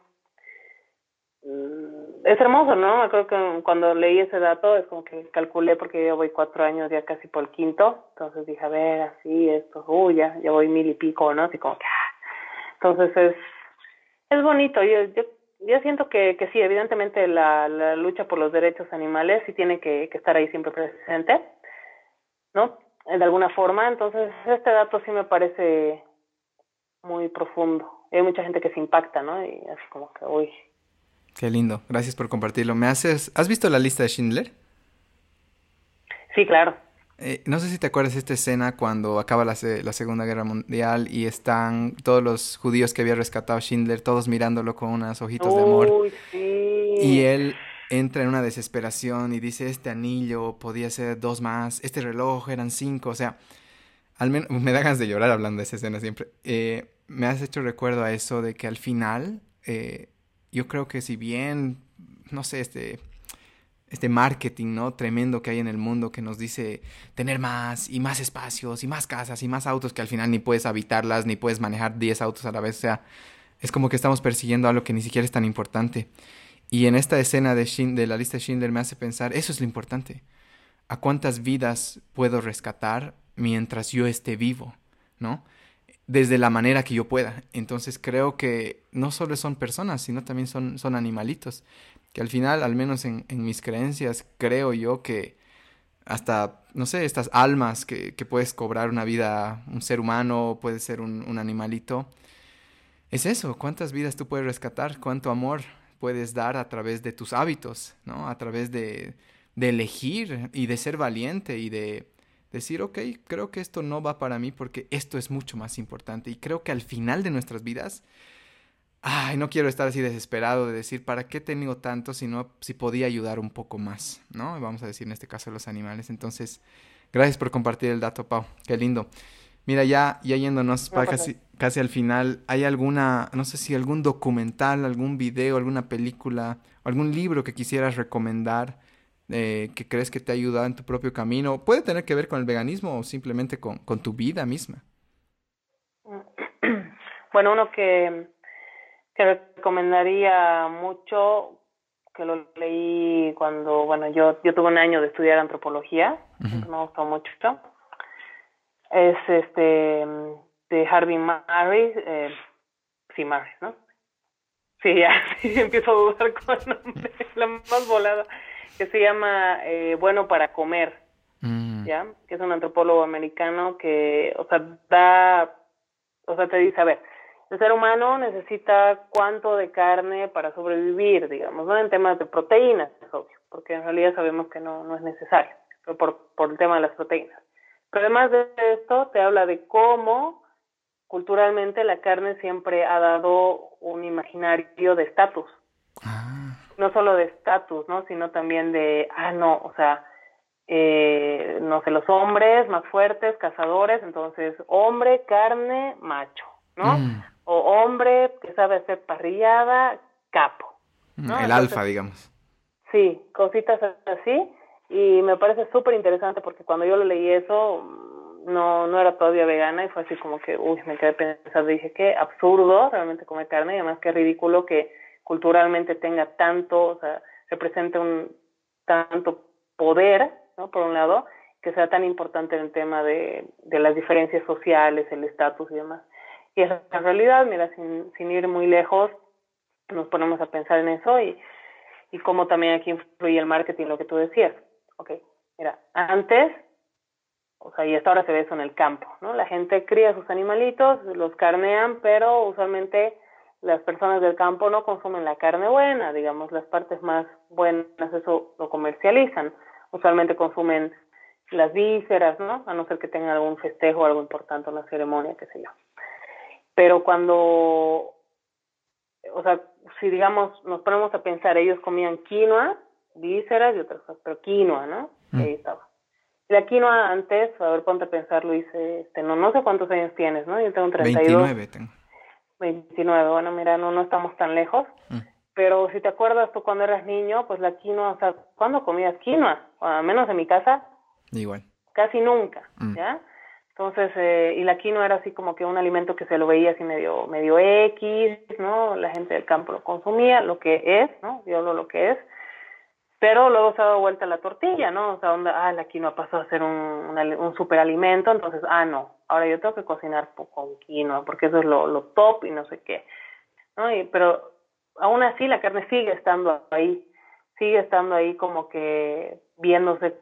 Mm, es hermoso, ¿no? Me acuerdo que cuando leí ese dato es como que calculé porque yo voy cuatro años ya casi por el quinto, entonces dije, a ver, así, esto, uy, ya, ya voy mil y pico, ¿no? Así como que, ah. entonces es, es bonito, yo, yo, yo siento que, que sí, evidentemente la, la lucha por los derechos animales sí tiene que, que estar ahí siempre presente, ¿no? De alguna forma, entonces este dato sí me parece muy profundo. Hay mucha gente que se impacta, ¿no? Y así como que, uy, Qué lindo, gracias por compartirlo. ¿Me haces, has visto la lista de Schindler? Sí, claro. Eh, no sé si te acuerdas de esta escena cuando acaba la, la, Segunda Guerra Mundial y están todos los judíos que había rescatado Schindler, todos mirándolo con unas ojitos de amor. Sí. Y él entra en una desesperación y dice, este anillo podía ser dos más, este reloj eran cinco, o sea, al menos me da ganas de llorar hablando de esa escena siempre. Eh, me has hecho recuerdo a eso de que al final eh, yo creo que si bien, no sé, este, este marketing, ¿no? Tremendo que hay en el mundo que nos dice tener más y más espacios y más casas y más autos que al final ni puedes habitarlas ni puedes manejar 10 autos a la vez. O sea, es como que estamos persiguiendo algo que ni siquiera es tan importante. Y en esta escena de, de la lista de Schindler me hace pensar, eso es lo importante. ¿A cuántas vidas puedo rescatar mientras yo esté vivo? ¿No? Desde la manera que yo pueda. Entonces creo que no solo son personas, sino también son, son animalitos. Que al final, al menos en, mis creencias, creo yo que hasta, no sé, estas almas que, que, puedes cobrar una vida, un ser humano, puede ser un, un animalito. Es eso, cuántas vidas tú puedes rescatar, cuánto amor puedes dar a través de tus hábitos, ¿no? A través de, de elegir y de ser valiente y de, decir, ok, creo que esto no va para mí porque esto es mucho más importante. Y creo que al final de nuestras vidas, ay, no quiero estar así desesperado de decir, ¿para qué tengo tanto si no, si podía ayudar un poco más, ¿no? Vamos a decir en este caso los animales. Entonces, gracias por compartir el dato, Pau. Qué lindo. Mira, ya, ya yéndonos para casi, casi al final, ¿hay alguna, no sé si algún documental, algún video, alguna película, algún libro que quisieras recomendar eh, que crees que te ha ayudado en tu propio camino? Puede tener que ver con el veganismo o simplemente con, con tu vida misma. <clears throat> Bueno, uno que, que recomendaría mucho, que lo leí cuando, bueno, yo, yo tuve un año de estudiar antropología, me gustó mucho, es este de Harvey Murray, eh, sí, Murray, ¿no? Sí, ya, <laughs> sí, empiezo a dudar con el nombre, <laughs> la más volada que se llama eh, Bueno para Comer, mm. ¿ya? Que es un antropólogo americano que, o sea, da o sea, te dice, a ver, el ser humano necesita cuánto de carne para sobrevivir, digamos, ¿no? En temas de proteínas, es obvio, porque en realidad sabemos que no, no es necesario, pero por, por el tema de las proteínas. Pero además de esto, te habla de cómo culturalmente la carne siempre ha dado un imaginario de estatus. Ah. No solo de estatus, ¿no? Sino también de, ah, no, o sea, eh, no sé, los hombres más fuertes, cazadores, entonces hombre, carne, macho, ¿no? Mm. O hombre que sabe hacer parrillada, capo. Mm, el alfa, digamos. Sí, cositas así. Y me parece súper interesante porque cuando yo lo leí eso, no, no era todavía vegana y fue así como que, uy, me quedé pensando, dije, qué absurdo realmente comer carne y además qué ridículo que culturalmente tenga tanto, o sea, represente un tanto poder, ¿no? Por un lado, que sea tan importante en el tema de, de las diferencias sociales, el estatus y demás. Y esa en realidad, mira, sin, sin ir muy lejos, nos ponemos a pensar en eso y, y cómo también aquí influye el marketing, lo que tú decías. Ok, mira, antes o sea, y hasta ahora se ve eso en el campo, ¿no? La gente cría sus animalitos, los carnean, pero usualmente las personas del campo no consumen la carne buena, digamos, las partes más buenas, eso lo comercializan. Usualmente consumen las vísceras, ¿no? A no ser que tengan algún festejo o algo importante, una ceremonia, qué sé yo. Pero cuando, o sea, si digamos, nos ponemos a pensar, ellos comían quinoa, vísceras y otras cosas, pero quinoa, ¿no? Mm. Ahí estaba. La quinoa antes, a ver, ponte a pensar, Luis, este, no, no sé cuántos años tienes, ¿no? Yo tengo 32. 29 tengo. 29, bueno, mira, no, no estamos tan lejos. Mm. Pero si te acuerdas tú cuando eras niño, pues la quinoa, o sea, ¿cuándo comías quinoa? al menos en mi casa. Igual. Casi nunca, mm. ¿ya? Entonces, eh, y la quinoa era así como que un alimento que se lo veía así medio, medio X, ¿no? La gente del campo lo consumía, lo que es, ¿no? Yo lo que es pero luego se ha dado vuelta la tortilla, ¿no? O sea, donde, ah, la quinoa pasó a ser un, un, superalimento, entonces, ah, no, ahora yo tengo que cocinar con quinoa, porque eso es lo, lo top y no sé qué, ¿no? Y, pero aún así la carne sigue estando ahí, sigue estando ahí como que viéndose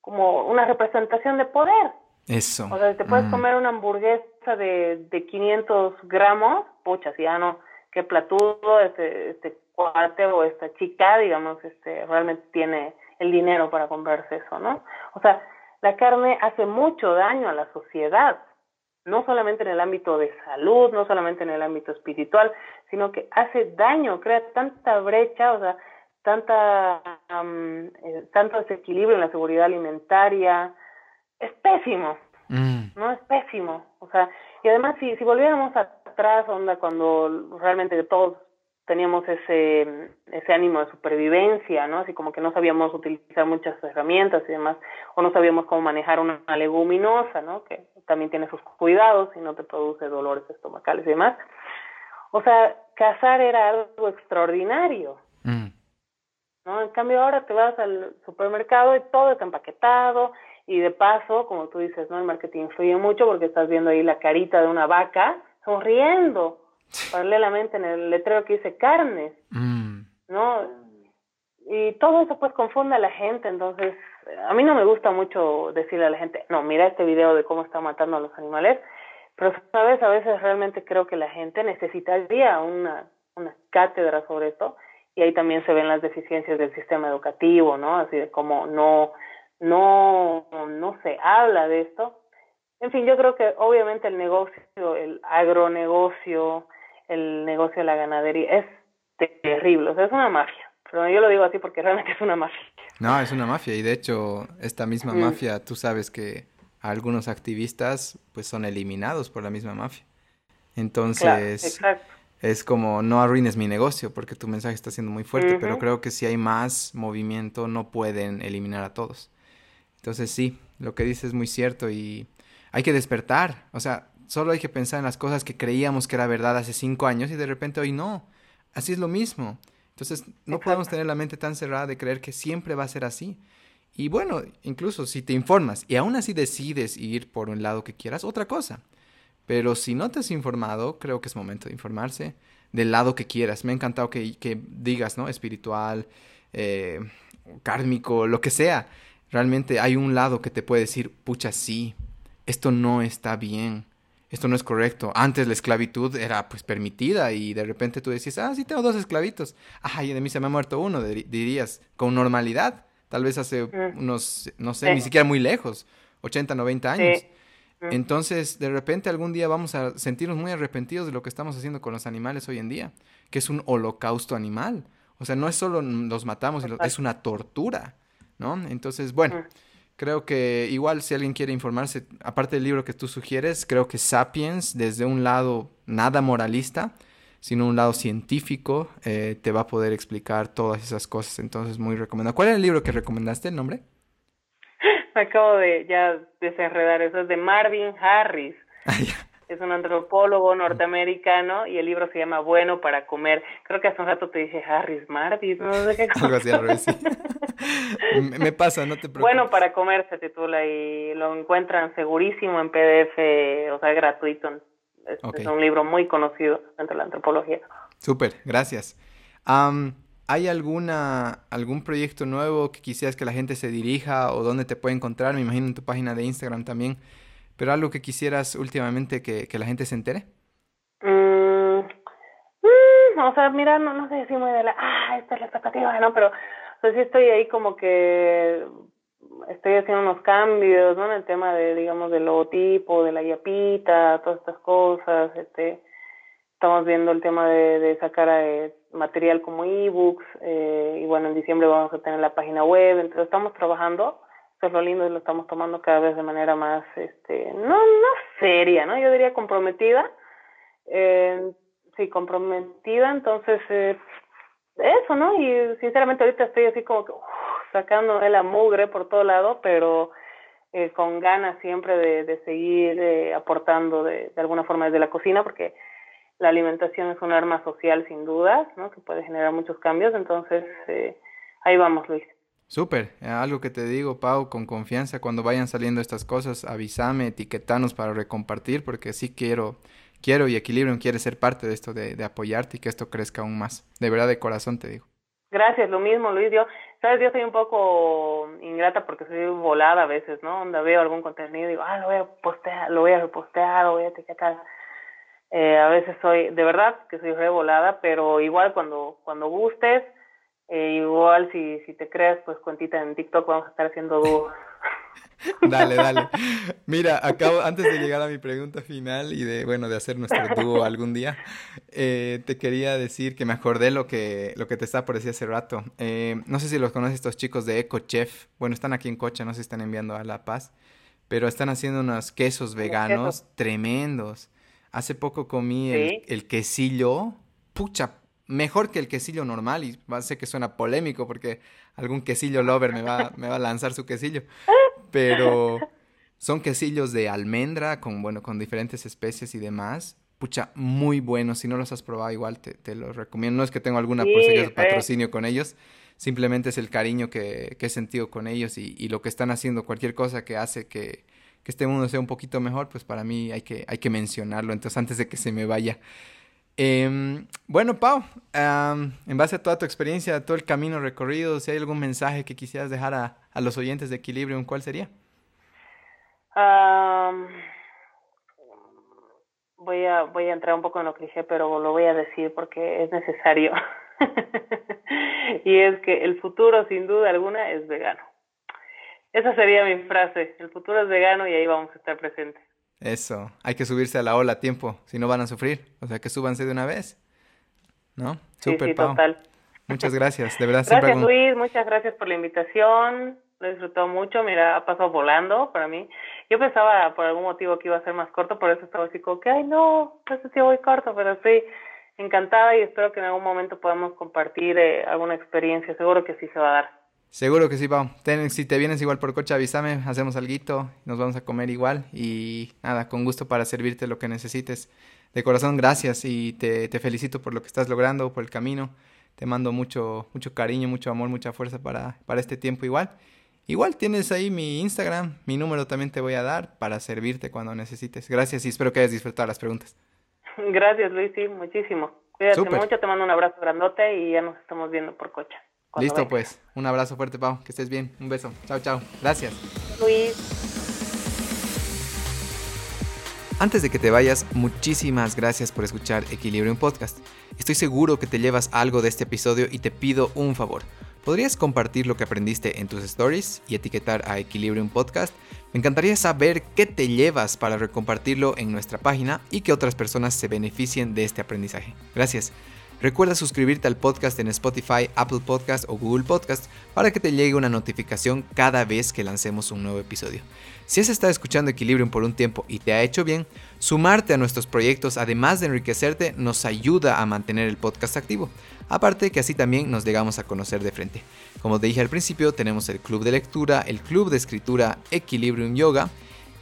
como una representación de poder. Eso. O sea, si te puedes mm. comer una hamburguesa de, de 500 gramos, pucha, si ya no, qué platudo, este, este cuate o esta chica, digamos, este, realmente tiene el dinero para comprarse eso, ¿no? O sea, la carne hace mucho daño a la sociedad, no solamente en el ámbito de salud, no solamente en el ámbito espiritual, sino que hace daño, crea tanta brecha, o sea, tanta, eh, tanto desequilibrio en la seguridad alimentaria, es pésimo, mm. no es pésimo, o sea, y además si, si volviéramos atrás, onda, cuando realmente todos teníamos ese, ese ánimo de supervivencia, ¿no? Así como que no sabíamos utilizar muchas herramientas y demás, o no sabíamos cómo manejar una leguminosa, ¿no? Que también tiene sus cuidados y no te produce dolores estomacales y demás. O sea, cazar era algo extraordinario. Mm. ¿no? En cambio ahora te vas al supermercado y todo está empaquetado y de paso, como tú dices, ¿no? El marketing influye mucho porque estás viendo ahí la carita de una vaca sonriendo paralelamente en el letrero que dice carne, mm. ¿no? Y todo eso pues confunde a la gente, entonces a mí no me gusta mucho decirle a la gente, no, mira este video de cómo está matando a los animales, pero sabes, a veces realmente creo que la gente necesitaría una, una cátedra sobre esto y ahí también se ven las deficiencias del sistema educativo, ¿no? Así de cómo no, no, no se habla de esto. En fin, yo creo que obviamente el negocio, el agronegocio, el negocio de la ganadería. Es terrible, o sea, es una mafia. Pero yo lo digo así porque realmente es una mafia. No, es una mafia y de hecho esta misma mafia, tú sabes que algunos activistas pues son eliminados por la misma mafia. Entonces es como no arruines mi negocio porque tu mensaje está siendo muy fuerte, pero creo que si hay más movimiento no pueden eliminar a todos. Entonces sí, lo que dices es muy cierto y hay que despertar, o sea, Solo hay que pensar en las cosas que creíamos que era verdad hace cinco años y de repente hoy no. Así es lo mismo. Entonces no podemos tener la mente tan cerrada de creer que siempre va a ser así. Y bueno, incluso si te informas y aún así decides ir por un lado que quieras, otra cosa. Pero si no te has informado, creo que es momento de informarse del lado que quieras. Me ha encantado que, que digas, ¿no? Espiritual, eh, kármico, lo que sea. Realmente hay un lado que te puede decir, pucha, sí, esto no está bien esto no es correcto. Antes la esclavitud era pues permitida y de repente tú decías, ah, sí tengo dos esclavitos. Ay, de mí se me ha muerto uno, dirías, con normalidad. Tal vez hace mm. unos, no sé, ni siquiera muy lejos, 80, 90 años. Mm. Entonces, de repente algún día vamos a sentirnos muy arrepentidos de lo que estamos haciendo con los animales hoy en día, que es un holocausto animal. O sea, no es solo los matamos, es una tortura, ¿no? Entonces, bueno, mm. Creo que igual si alguien quiere informarse, aparte del libro que tú sugieres, creo que Sapiens, desde un lado nada moralista, sino un lado científico, eh, te va a poder explicar todas esas cosas. Entonces, muy recomendado. ¿Cuál es el libro que recomendaste, el nombre? <laughs> acabo de ya desenredar eso, es de Marvin Harris. <laughs> Ah, es un antropólogo norteamericano y el libro se llama Bueno para comer. Creo que hace un rato te dije Harris Marvis, no sé qué Algo así revés, <laughs> Me pasa, no te preocupes. Bueno para comer se titula y lo encuentran segurísimo en PDF, o sea, gratuito. Es, un libro muy conocido dentro de la antropología. Súper, gracias. ¿Hay alguna, algún proyecto nuevo que quisieras que la gente se dirija o dónde te puede encontrar? Me imagino en tu página de Instagram también. Pero algo que quisieras últimamente que, la gente se entere. Mm, mm, o sea, mira, no, no sé si muy de la, ah, esta es la expectativa, ¿no? Pero pues sí estoy ahí como que estoy haciendo unos cambios, ¿no? En el tema de, digamos, del logotipo, de la yapita, todas estas cosas, este estamos viendo el tema de, de sacar eh, material como ebooks eh, y bueno en diciembre vamos a tener la página web entonces estamos trabajando es lo lindo y lo estamos tomando cada vez de manera más este no no seria no yo diría comprometida eh, sí comprometida entonces eh, eso no y sinceramente ahorita estoy así como que sacando de la por todo lado pero eh, con ganas siempre de, de seguir eh, aportando de, de alguna forma desde la cocina porque la alimentación es un arma social sin duda, ¿no? Que puede generar muchos cambios, entonces eh, ahí vamos, Luis. Súper, algo que te digo, Pau, con confianza, cuando vayan saliendo estas cosas, avísame, etiquetanos para recompartir, porque sí quiero, quiero y Equilibrium quiere ser parte de esto, de, de apoyarte y que esto crezca aún más. De verdad, de corazón te digo. Gracias, lo mismo, Luis. Yo, sabes, yo soy un poco ingrata porque soy volada a veces, ¿no? Donde veo algún contenido y digo, ah, lo voy a postear, lo voy a repostear, lo voy a etiquetar eh, a veces soy, de verdad que soy revolada, pero igual cuando, cuando gustes, eh, igual si, si te creas, pues cuentita en TikTok vamos a estar haciendo dúos. <laughs> dale, dale. <laughs> Mira, acabo, antes de llegar a mi pregunta final y de, bueno, de hacer nuestro dúo <laughs> algún día, eh, te quería decir que me acordé lo que, lo que te estaba por decir hace rato. Eh, no sé si los conoces estos chicos de Eco Chef. Bueno, están aquí en Cocha, no se están enviando a La Paz, pero están haciendo unos quesos veganos tremendos. Hace poco comí el, quesillo, pucha, mejor que el quesillo normal y ser que suena polémico porque algún quesillo lover me va, me va a lanzar su quesillo, pero son quesillos de almendra con, bueno, con diferentes especies y demás. Pucha, muy buenos. Si no los has probado, igual te, te los recomiendo. No es que tengo alguna sí, patrocinio con ellos. Simplemente es el cariño que, que he sentido con ellos y, y, lo que están haciendo. Cualquier cosa que hace que, que este mundo sea un poquito mejor, pues para mí hay que, hay que mencionarlo. Entonces, antes de que se me vaya. Eh, bueno, Pau, en base a toda tu experiencia, a todo el camino recorrido, si hay algún mensaje que quisieras dejar a, a los oyentes de Equilibrium, ¿cuál sería? Voy, a, voy a entrar un poco en lo cliché, pero lo voy a decir porque es necesario. <laughs> y es que el futuro, sin duda alguna, es vegano. Esa sería mi frase. El futuro es vegano y ahí vamos a estar presentes. Eso. Hay que subirse a la ola a tiempo, si no van a sufrir. O sea, que súbanse de una vez. ¿No? Súper, sí, total. Muchas gracias, de verdad. Gracias, Luis. Muchas gracias por la invitación. Lo he disfrutado mucho. Mira, ha pasado volando para mí. Yo pensaba por algún motivo que iba a ser más corto, por eso estaba así como que, ay, no, no sé si voy corto, pero estoy encantada y espero que en algún momento podamos compartir eh, alguna experiencia. Seguro que sí se va a dar. Seguro que sí, Pau. si te vienes igual por coche, avísame, hacemos algo, nos vamos a comer igual y nada, con gusto para servirte lo que necesites. De corazón, gracias y te, te felicito por lo que estás logrando, por el camino. Te mando mucho, mucho cariño, mucho amor, mucha fuerza para, para este tiempo igual. Igual tienes ahí mi Instagram, mi número también te voy a dar para servirte cuando necesites. Gracias y espero que hayas disfrutado las preguntas. <laughs> Gracias, Luis, sí, muchísimo. Cuídate mucho, te mando un abrazo grandote y ya nos estamos viendo por coche. Listo, pues. Un abrazo fuerte, Pau. Que estés bien. Un beso. Chao, chao. Gracias. Luis. Antes de que te vayas, muchísimas gracias por escuchar Equilibrium Podcast. Estoy seguro que te llevas algo de este episodio y te pido un favor. ¿Podrías compartir lo que aprendiste en tus stories y etiquetar a Equilibrium Podcast? Me encantaría saber qué te llevas para recompartirlo en nuestra página y que otras personas se beneficien de este aprendizaje. Gracias. Recuerda suscribirte al podcast en Spotify, Apple Podcast o Google Podcast para que te llegue una notificación cada vez que lancemos un nuevo episodio. Si has estado escuchando Equilibrium por un tiempo y te ha hecho bien, sumarte a nuestros proyectos, además de enriquecerte, nos ayuda a mantener el podcast activo. Aparte que así también nos llegamos a conocer de frente. Como te dije al principio, tenemos el club de lectura, el club de escritura Equilibrium Yoga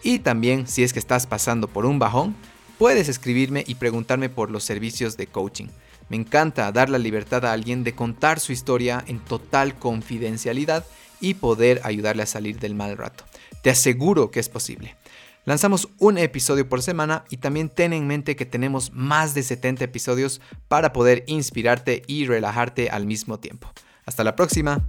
y también si es que estás pasando por un bajón, puedes escribirme y preguntarme por los servicios de coaching. Me encanta dar la libertad a alguien de contar su historia en total confidencialidad y poder ayudarle a salir del mal rato. Te aseguro que es posible. Lanzamos un episodio por semana y también ten en mente que tenemos más de 70 episodios para poder inspirarte y relajarte al mismo tiempo. Hasta la próxima.